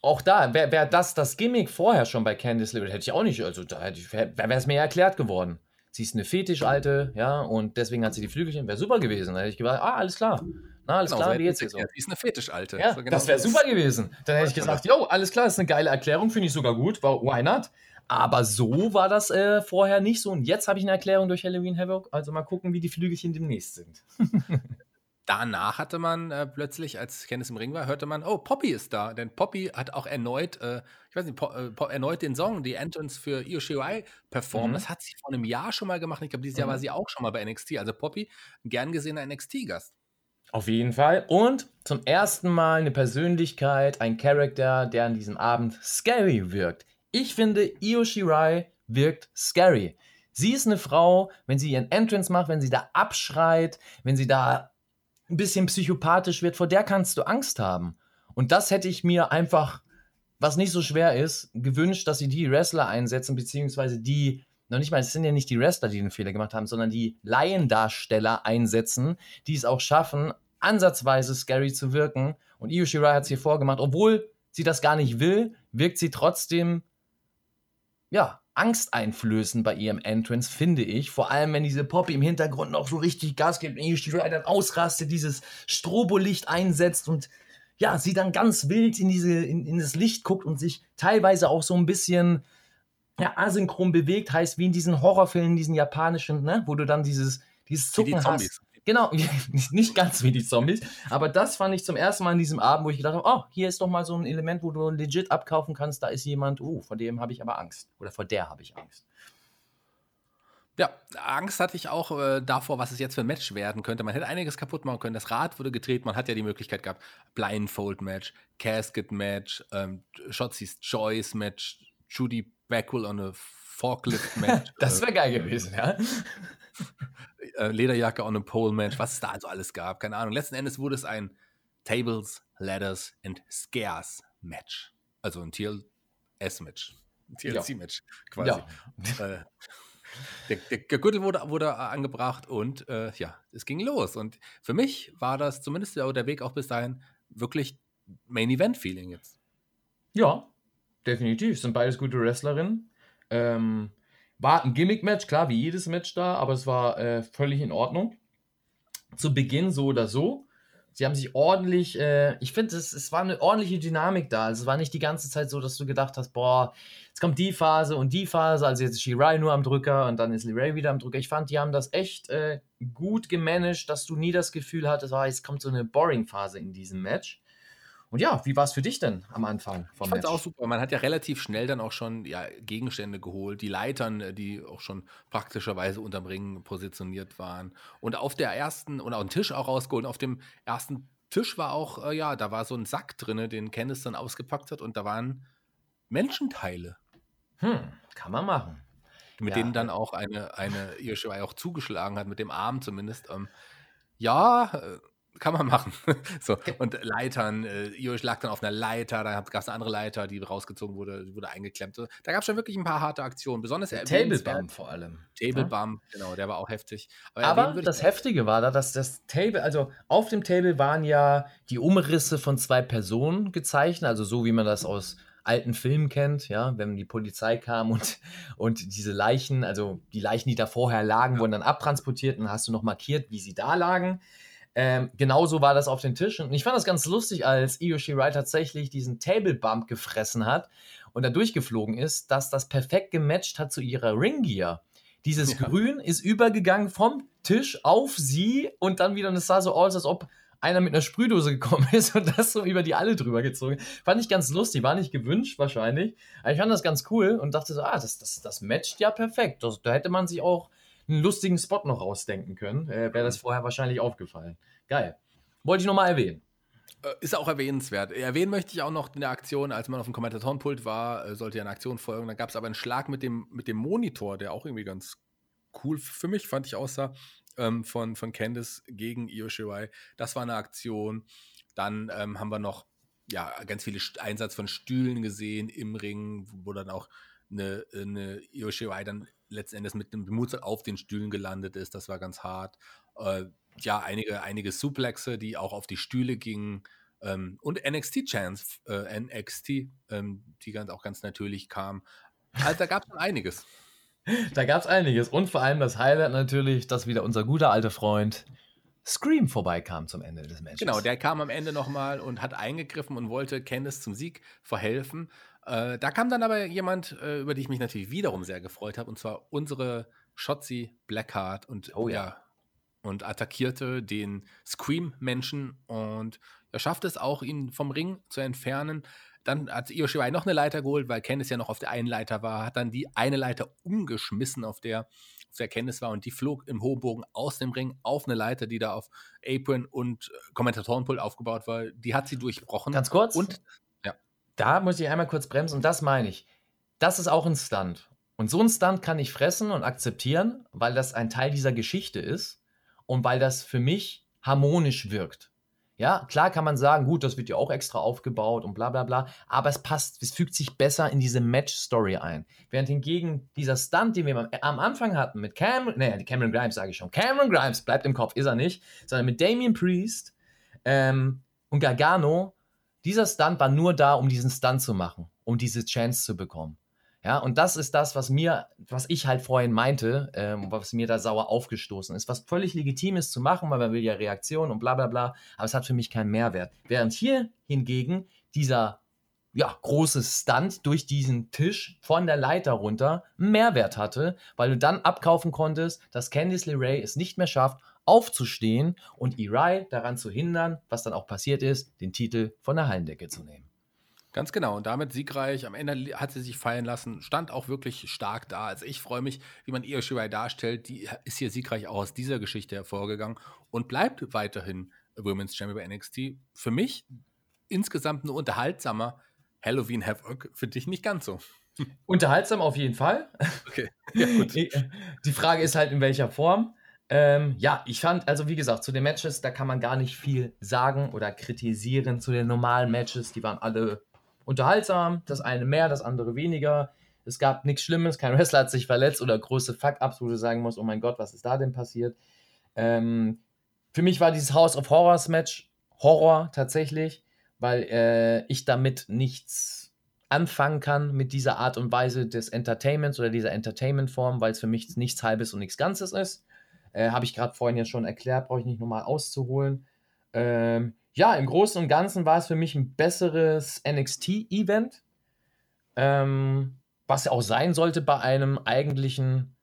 Auch da, wäre wär das das Gimmick vorher schon bei Candice LeRae, hätte ich auch nicht, also da wäre es mir erklärt geworden. Sie ist eine Fetischalte, ja, und deswegen hat sie die Flügelchen, wäre super gewesen. Da hätte ich gesagt, ah, alles klar. Na, alles genau, klar, wie jetzt hier so. Sie ist eine Fetischalte. Ja, so genau das wäre super gewesen. Dann hätte ich gesagt, jo, alles klar, ist eine geile Erklärung, finde ich sogar gut. Why not? Aber so war das äh, vorher nicht so. Und jetzt habe ich eine Erklärung durch Halloween Havoc. Also mal gucken, wie die Flügelchen demnächst sind. (laughs) Danach hatte man äh, plötzlich, als Candice im Ring war, hörte man, oh, Poppy ist da. Denn Poppy hat auch erneut, äh, ich weiß nicht, po äh, erneut den Song, die Entrance für Io Shirai performt. Mhm. Das hat sie vor einem Jahr schon mal gemacht. Ich glaube, dieses Jahr war mhm. sie auch schon mal bei NXT. Also Poppy, gern gesehener NXT-Gast. Auf jeden Fall. Und zum ersten Mal eine Persönlichkeit, ein Charakter, der an diesem Abend scary wirkt. Ich finde, Io Shirai wirkt scary. Sie ist eine Frau, wenn sie ihren Entrance macht, wenn sie da abschreit, wenn sie da ein bisschen psychopathisch wird, vor der kannst du Angst haben. Und das hätte ich mir einfach, was nicht so schwer ist, gewünscht, dass sie die Wrestler einsetzen, beziehungsweise die, noch nicht mal, es sind ja nicht die Wrestler, die den Fehler gemacht haben, sondern die Laiendarsteller einsetzen, die es auch schaffen, ansatzweise scary zu wirken. Und Io Shirai hat es hier vorgemacht, obwohl sie das gar nicht will, wirkt sie trotzdem ja, Angst einflößen bei ihrem Entrance, finde ich. Vor allem, wenn diese Poppy im Hintergrund noch so richtig Gas gibt, wenn die dann ausrastet, dieses Strobolicht einsetzt und ja, sie dann ganz wild in, diese, in, in das Licht guckt und sich teilweise auch so ein bisschen ja, asynchron bewegt, heißt wie in diesen Horrorfilmen, diesen japanischen, ne, wo du dann dieses, dieses Zucken die hast. Genau, (laughs) nicht ganz wie die Zombies, aber das fand ich zum ersten Mal in diesem Abend, wo ich gedacht habe, oh, hier ist doch mal so ein Element, wo du legit abkaufen kannst, da ist jemand, oh, vor dem habe ich aber Angst. Oder vor der habe ich Angst. Ja, Angst hatte ich auch äh, davor, was es jetzt für ein Match werden könnte. Man hätte einiges kaputt machen können. Das Rad wurde gedreht, man hat ja die Möglichkeit gehabt, Blindfold-Match, Casket-Match, ähm, Shotzi's Choice-Match, Judy Backwell on a Forklift-Match. (laughs) das wäre äh, geil gewesen, ja. Äh, Lederjacke on a Pole Match, was es da also alles gab, keine Ahnung. Letzten Endes wurde es ein Tables, Ladders and Scares Match. Also ein TLS-Match. TLC-Match quasi. Ja. Äh, der, der, der, Gürtel wurde, wurde angebracht und äh, ja, es ging los. Und für mich war das zumindest der Weg auch bis dahin wirklich Main-Event-Feeling jetzt. Ja, definitiv. Sind beides gute Wrestlerinnen. Ähm, war ein Gimmick-Match, klar, wie jedes Match da, aber es war äh, völlig in Ordnung. zu Beginn so oder so. Sie haben sich ordentlich, äh, ich finde, es, es war eine ordentliche Dynamik da. Also es war nicht die ganze Zeit so, dass du gedacht hast, boah, jetzt kommt die Phase und die Phase, also jetzt ist Shirai nur am Drücker und dann ist Liray wieder am Drücker. Ich fand, die haben das echt äh, gut gemanagt, dass du nie das Gefühl hattest, ah, jetzt kommt so eine Boring-Phase in diesem Match. Und ja, wie war es für dich denn am Anfang vom ich fand auch super. Man hat ja relativ schnell dann auch schon ja, Gegenstände geholt, die Leitern, äh, die auch schon praktischerweise unterm Ring positioniert waren. Und auf der ersten, und auch einen Tisch auch rausgeholt. Auf dem ersten Tisch war auch, äh, ja, da war so ein Sack drin, den Candice dann ausgepackt hat und da waren Menschenteile. Hm, kann man machen. Mit ja. denen dann auch eine, eine Io auch zugeschlagen hat, mit dem Arm zumindest. Ähm, ja, äh, kann man machen. (laughs) so, und Leitern, äh, Irish lag dann auf einer Leiter, da gab es eine andere Leiter, die rausgezogen wurde, die wurde eingeklemmt. Da gab es schon wirklich ein paar harte Aktionen, besonders der Table vor allem. Table ja? genau, der war auch heftig. Aber, Aber das Heftige war da, dass das Table, also auf dem Table waren ja die Umrisse von zwei Personen gezeichnet, also so wie man das aus alten Filmen kennt, ja, wenn die Polizei kam und, und diese Leichen, also die Leichen, die da vorher lagen, ja. wurden dann abtransportiert und hast du noch markiert, wie sie da lagen. Ähm, genauso war das auf den Tischen. Und ich fand das ganz lustig, als Io Shirai tatsächlich diesen Table Bump gefressen hat und da durchgeflogen ist, dass das perfekt gematcht hat zu ihrer Ringgear. Dieses ja. Grün ist übergegangen vom Tisch auf sie und dann wieder, und es sah so aus, als ob einer mit einer Sprühdose gekommen (laughs) ist und das so über die alle drüber gezogen. Fand ich ganz lustig, war nicht gewünscht wahrscheinlich. Aber ich fand das ganz cool und dachte so, ah, das, das, das matcht ja perfekt. Das, da hätte man sich auch einen lustigen Spot noch rausdenken können. Äh, Wäre das mhm. vorher wahrscheinlich aufgefallen. Geil. Wollte ich nochmal erwähnen. Äh, ist auch erwähnenswert. Erwähnen möchte ich auch noch in der Aktion, als man auf dem Kommentatorenpult war, äh, sollte ja eine Aktion folgen. Da gab es aber einen Schlag mit dem, mit dem Monitor, der auch irgendwie ganz cool für mich, fand ich, aussah, ähm, von, von Candice gegen Io Shirai. Das war eine Aktion. Dann ähm, haben wir noch ja, ganz viele Einsatz von Stühlen gesehen im Ring, wo dann auch eine, eine Io Shirai dann letzten Endes mit einem Mut auf den Stühlen gelandet ist. Das war ganz hart. Äh, ja, einige, einige Suplexe, die auch auf die Stühle gingen. Ähm, und NXT-Chance, äh, NXT, ähm, die ganz, auch ganz natürlich kam. Also da gab es einiges. (laughs) Da gab es einiges. Und vor allem das Highlight natürlich, dass wieder unser guter alter Freund Scream vorbeikam zum Ende des Matches. Genau, der kam am Ende nochmal und hat eingegriffen und wollte Candice zum Sieg verhelfen. Äh, da kam dann aber jemand, äh, über die ich mich natürlich wiederum sehr gefreut habe, und zwar unsere Shotzi Blackheart und, oh, ja. ja. und attackierte den Scream-Menschen und er schaffte es auch, ihn vom Ring zu entfernen. Dann hat Io Shirai noch eine Leiter geholt, weil Candice ja noch auf der einen Leiter war, hat dann die eine Leiter umgeschmissen, auf der, auf der Candice war und die flog im hohen Bogen aus dem Ring auf eine Leiter, die da auf Apron und Kommentatorenpult aufgebaut war. Die hat sie durchbrochen. Ganz kurz. Und da muss ich einmal kurz bremsen und das meine ich. Das ist auch ein Stunt. Und so ein Stunt kann ich fressen und akzeptieren, weil das ein Teil dieser Geschichte ist und weil das für mich harmonisch wirkt. Ja, klar kann man sagen, gut, das wird ja auch extra aufgebaut und bla bla bla, aber es passt, es fügt sich besser in diese Match-Story ein. Während hingegen dieser Stunt, den wir am Anfang hatten mit Cameron, nee, Cameron Grimes sage ich schon, Cameron Grimes bleibt im Kopf, ist er nicht, sondern mit Damien Priest ähm, und Gargano, dieser Stunt war nur da, um diesen Stunt zu machen, um diese Chance zu bekommen. Ja, und das ist das, was mir, was ich halt vorhin meinte, ähm, was mir da sauer aufgestoßen ist, was völlig legitim ist zu machen, weil man will ja Reaktionen und bla bla bla, aber es hat für mich keinen Mehrwert. Während hier hingegen dieser ja, große Stunt durch diesen Tisch von der Leiter runter Mehrwert hatte, weil du dann abkaufen konntest, dass Candice LeRae es nicht mehr schafft, aufzustehen und Irai daran zu hindern, was dann auch passiert ist, den Titel von der Hallendecke zu nehmen. Ganz genau. Und damit siegreich. Am Ende hat sie sich fallen lassen, stand auch wirklich stark da. Also ich freue mich, wie man Io Shirai darstellt. Die ist hier siegreich auch aus dieser Geschichte hervorgegangen und bleibt weiterhin Women's Champion bei NXT. Für mich insgesamt ein unterhaltsamer Halloween Havoc. Finde ich nicht ganz so. Unterhaltsam auf jeden Fall. Okay. Ja, gut. (laughs) Die Frage ist halt, in welcher Form. Ähm, ja, ich fand, also wie gesagt, zu den Matches, da kann man gar nicht viel sagen oder kritisieren zu den normalen Matches. Die waren alle unterhaltsam, das eine mehr, das andere weniger. Es gab nichts Schlimmes, kein Wrestler hat sich verletzt oder große Fuck-Ups, wo du sagen musst, oh mein Gott, was ist da denn passiert? Ähm, für mich war dieses House of Horrors Match Horror tatsächlich, weil äh, ich damit nichts anfangen kann mit dieser Art und Weise des Entertainments oder dieser Entertainment-Form, weil es für mich nichts Halbes und nichts Ganzes ist. Äh, Habe ich gerade vorhin ja schon erklärt, brauche ich nicht nochmal auszuholen. Ähm, ja, im Großen und Ganzen war es für mich ein besseres NXT-Event. Ähm, was auch sein sollte bei einem eigentlichen.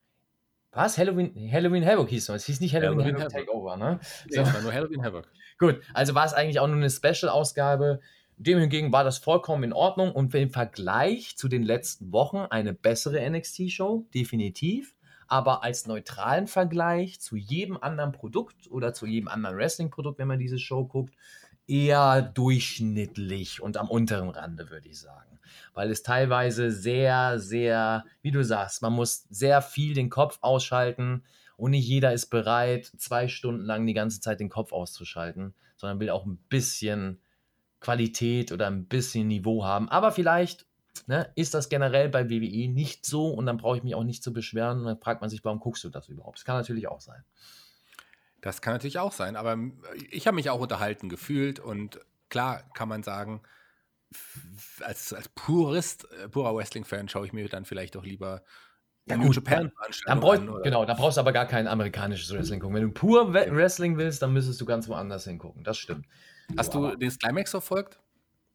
Was? Halloween, Halloween Havoc hieß es. Es hieß nicht Halloween, Halloween Havoc Havoc. Takeover, ne? Nee, So. es war nur Halloween Havoc. Gut, also war es eigentlich auch nur eine Special-Ausgabe. Dem hingegen war das vollkommen in Ordnung und im Vergleich zu den letzten Wochen eine bessere NXT-Show, definitiv. Aber als neutralen Vergleich zu jedem anderen Produkt oder zu jedem anderen Wrestling-Produkt, wenn man diese Show guckt, eher durchschnittlich und am unteren Rande, würde ich sagen. Weil es teilweise sehr, sehr, wie du sagst, man muss sehr viel den Kopf ausschalten und nicht jeder ist bereit, zwei Stunden lang die ganze Zeit den Kopf auszuschalten, sondern will auch ein bisschen Qualität oder ein bisschen Niveau haben. Aber vielleicht ne, ist das generell bei WWE nicht so und dann brauche ich mich auch nicht zu beschweren. Und dann fragt man sich, warum guckst du das überhaupt? Das kann natürlich auch sein. Das kann natürlich auch sein, aber ich habe mich auch unterhalten gefühlt und klar kann man sagen, als, als Purist, äh, purer Wrestling-Fan schaue ich mir dann vielleicht doch lieber Ja, gut, Japan Dann brauch, an, genau, da brauchst du aber gar kein amerikanisches Wrestling gucken. Wenn du pur We- Wrestling willst, dann müsstest du ganz woanders hingucken. Das stimmt. Hast du den Climax verfolgt?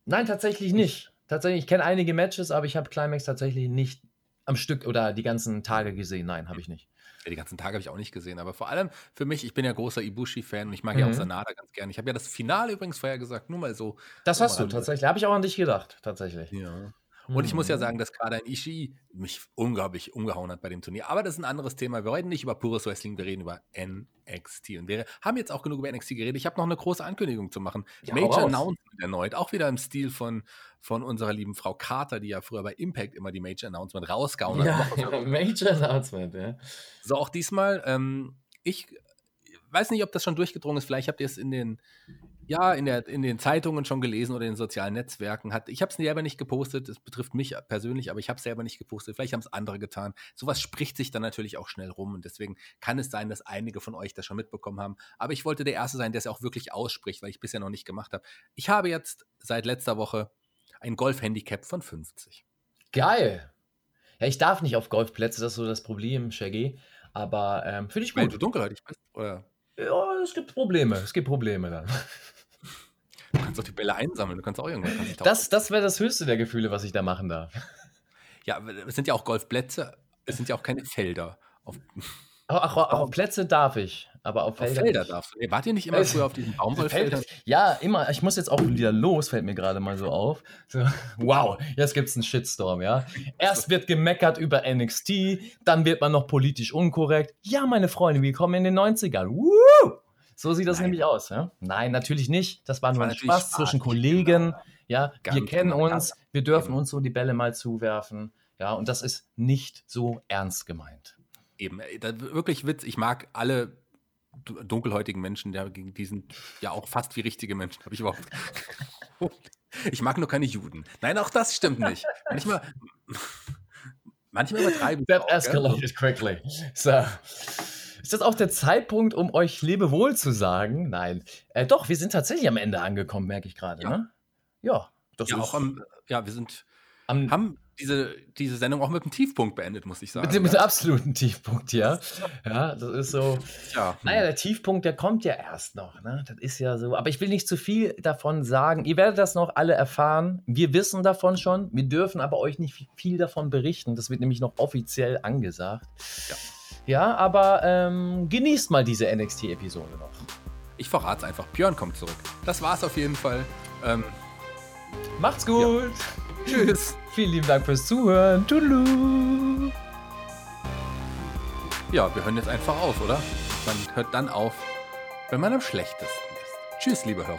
Nein, tatsächlich nicht. Tatsächlich, ich kenne einige Matches, aber ich habe Climax tatsächlich nicht am Stück oder die ganzen Tage gesehen. Nein, habe ich nicht. Ja, die ganzen Tage habe ich auch nicht gesehen, aber vor allem für mich, ich bin ja großer Ibushi-Fan und ich mag ja auch Mhm. Sanada ganz gerne. Ich habe ja das Finale übrigens vorher gesagt, nur mal so. Das hast du tatsächlich. Habe ich auch an dich gedacht, tatsächlich. Ja. Und ich muss ja Mhm. sagen, dass gerade ein Ishii mich unglaublich umgehauen hat bei dem Turnier. Aber das ist ein anderes Thema. Wir reden nicht über pures Wrestling, wir reden über NXT. Und wir haben jetzt auch genug über NXT geredet. Ich habe noch eine große Ankündigung zu machen. Ja, Major. Announcement erneut. Auch wieder im Stil von, von unserer lieben Frau Carter, die ja früher bei Impact immer die Major Announcement rausgehauen hat. Ja, (laughs) Major Announcement, ja. so, auch diesmal. Ähm, ich weiß nicht, ob das schon durchgedrungen ist. Vielleicht habt ihr es in den, ja, in, der, in den Zeitungen schon gelesen oder in den sozialen Netzwerken. Hat, ich habe es selber nicht gepostet. Es betrifft mich persönlich, aber ich habe es selber nicht gepostet. Vielleicht haben es andere getan. Sowas spricht sich dann natürlich auch schnell rum. Und deswegen kann es sein, dass einige von euch das schon mitbekommen haben. Aber ich wollte der Erste sein, der es auch wirklich ausspricht, weil ich bisher noch nicht gemacht habe. Ich habe jetzt seit letzter Woche ein Golf-Handicap von 50. Geil. Ja, ich darf nicht auf Golfplätze, das ist so das Problem, Shaggy. Aber ähm, finde ich gut. du dunkelhäutig bist. Oder Ja, es gibt Probleme. Es gibt Probleme dann. (laughs) du kannst auch die Bälle einsammeln. Du kannst auch irgendwas. kannst Das, das wäre das höchste der Gefühle, was ich da machen darf. Ja, es sind ja auch Golfplätze, es sind ja auch keine Felder. Auf, Ach, ach, auf Plätze darf ich, aber auf auf Felder. Felder nicht. darfst du. Nee, wart ihr nicht immer Äh, früher auf diesen Baumwollfeldern? (laughs) Ja, immer. Ich muss jetzt auch wieder los, fällt mir gerade mal so auf. So, wow, jetzt gibt es einen Shitstorm, ja. Erst wird gemeckert über NXT, dann wird man noch politisch unkorrekt. Ja, meine Freunde, willkommen in den 90ern. Woo! So sieht das Nein. nämlich aus, ja. Nein, natürlich nicht. Das war nur war ein Spaß Spaß, zwischen genau. Kollegen. Ja, wir Ganz kennen genau. uns, wir dürfen Eben. uns so die Bälle mal zuwerfen. Ja, und das ist nicht so ernst gemeint. Eben, äh, wirklich Witz. Ich mag alle du- dunkelhäutigen Menschen, der, gegen die sind ja auch fast wie richtige Menschen. Habe ich überhaupt. (laughs) Ich mag nur keine Juden. Nein, auch das stimmt nicht. Manchmal, (laughs) manchmal übertreiben sie That auch, gell? escalated quickly. So. Ist das auch der Zeitpunkt, um euch Lebewohl zu sagen? Nein. Äh, doch, wir sind tatsächlich am Ende angekommen, merke ich gerade. Ja. Ne? Ja, das Ja, ist auch am, ja, wir sind, am, haben diese, diese Sendung auch mit einem Tiefpunkt beendet, muss ich sagen. mit, dem, mit dem absoluten Tiefpunkt, ja. Ja, das ist so. ja, hm. Naja, der Tiefpunkt, der kommt ja erst noch. Ne? Das ist ja so. Aber ich will nicht zu viel davon sagen. Ihr werdet das noch alle erfahren. Wir wissen davon schon. Wir dürfen aber euch nicht viel davon berichten. Das wird nämlich noch offiziell angesagt. Ja. Ja, aber ähm, genießt mal diese NXT-Episode noch. ich verrate es einfach. Björn kommt zurück. Das war's auf jeden Fall. Ähm, Macht's gut. tschüss. (laughs) Vielen lieben Dank fürs Zuhören. Tschüss. Ja, wir hören jetzt einfach auf, oder? Man hört dann auf, wenn man am schlechtesten ist. Tschüss, liebe Hörer.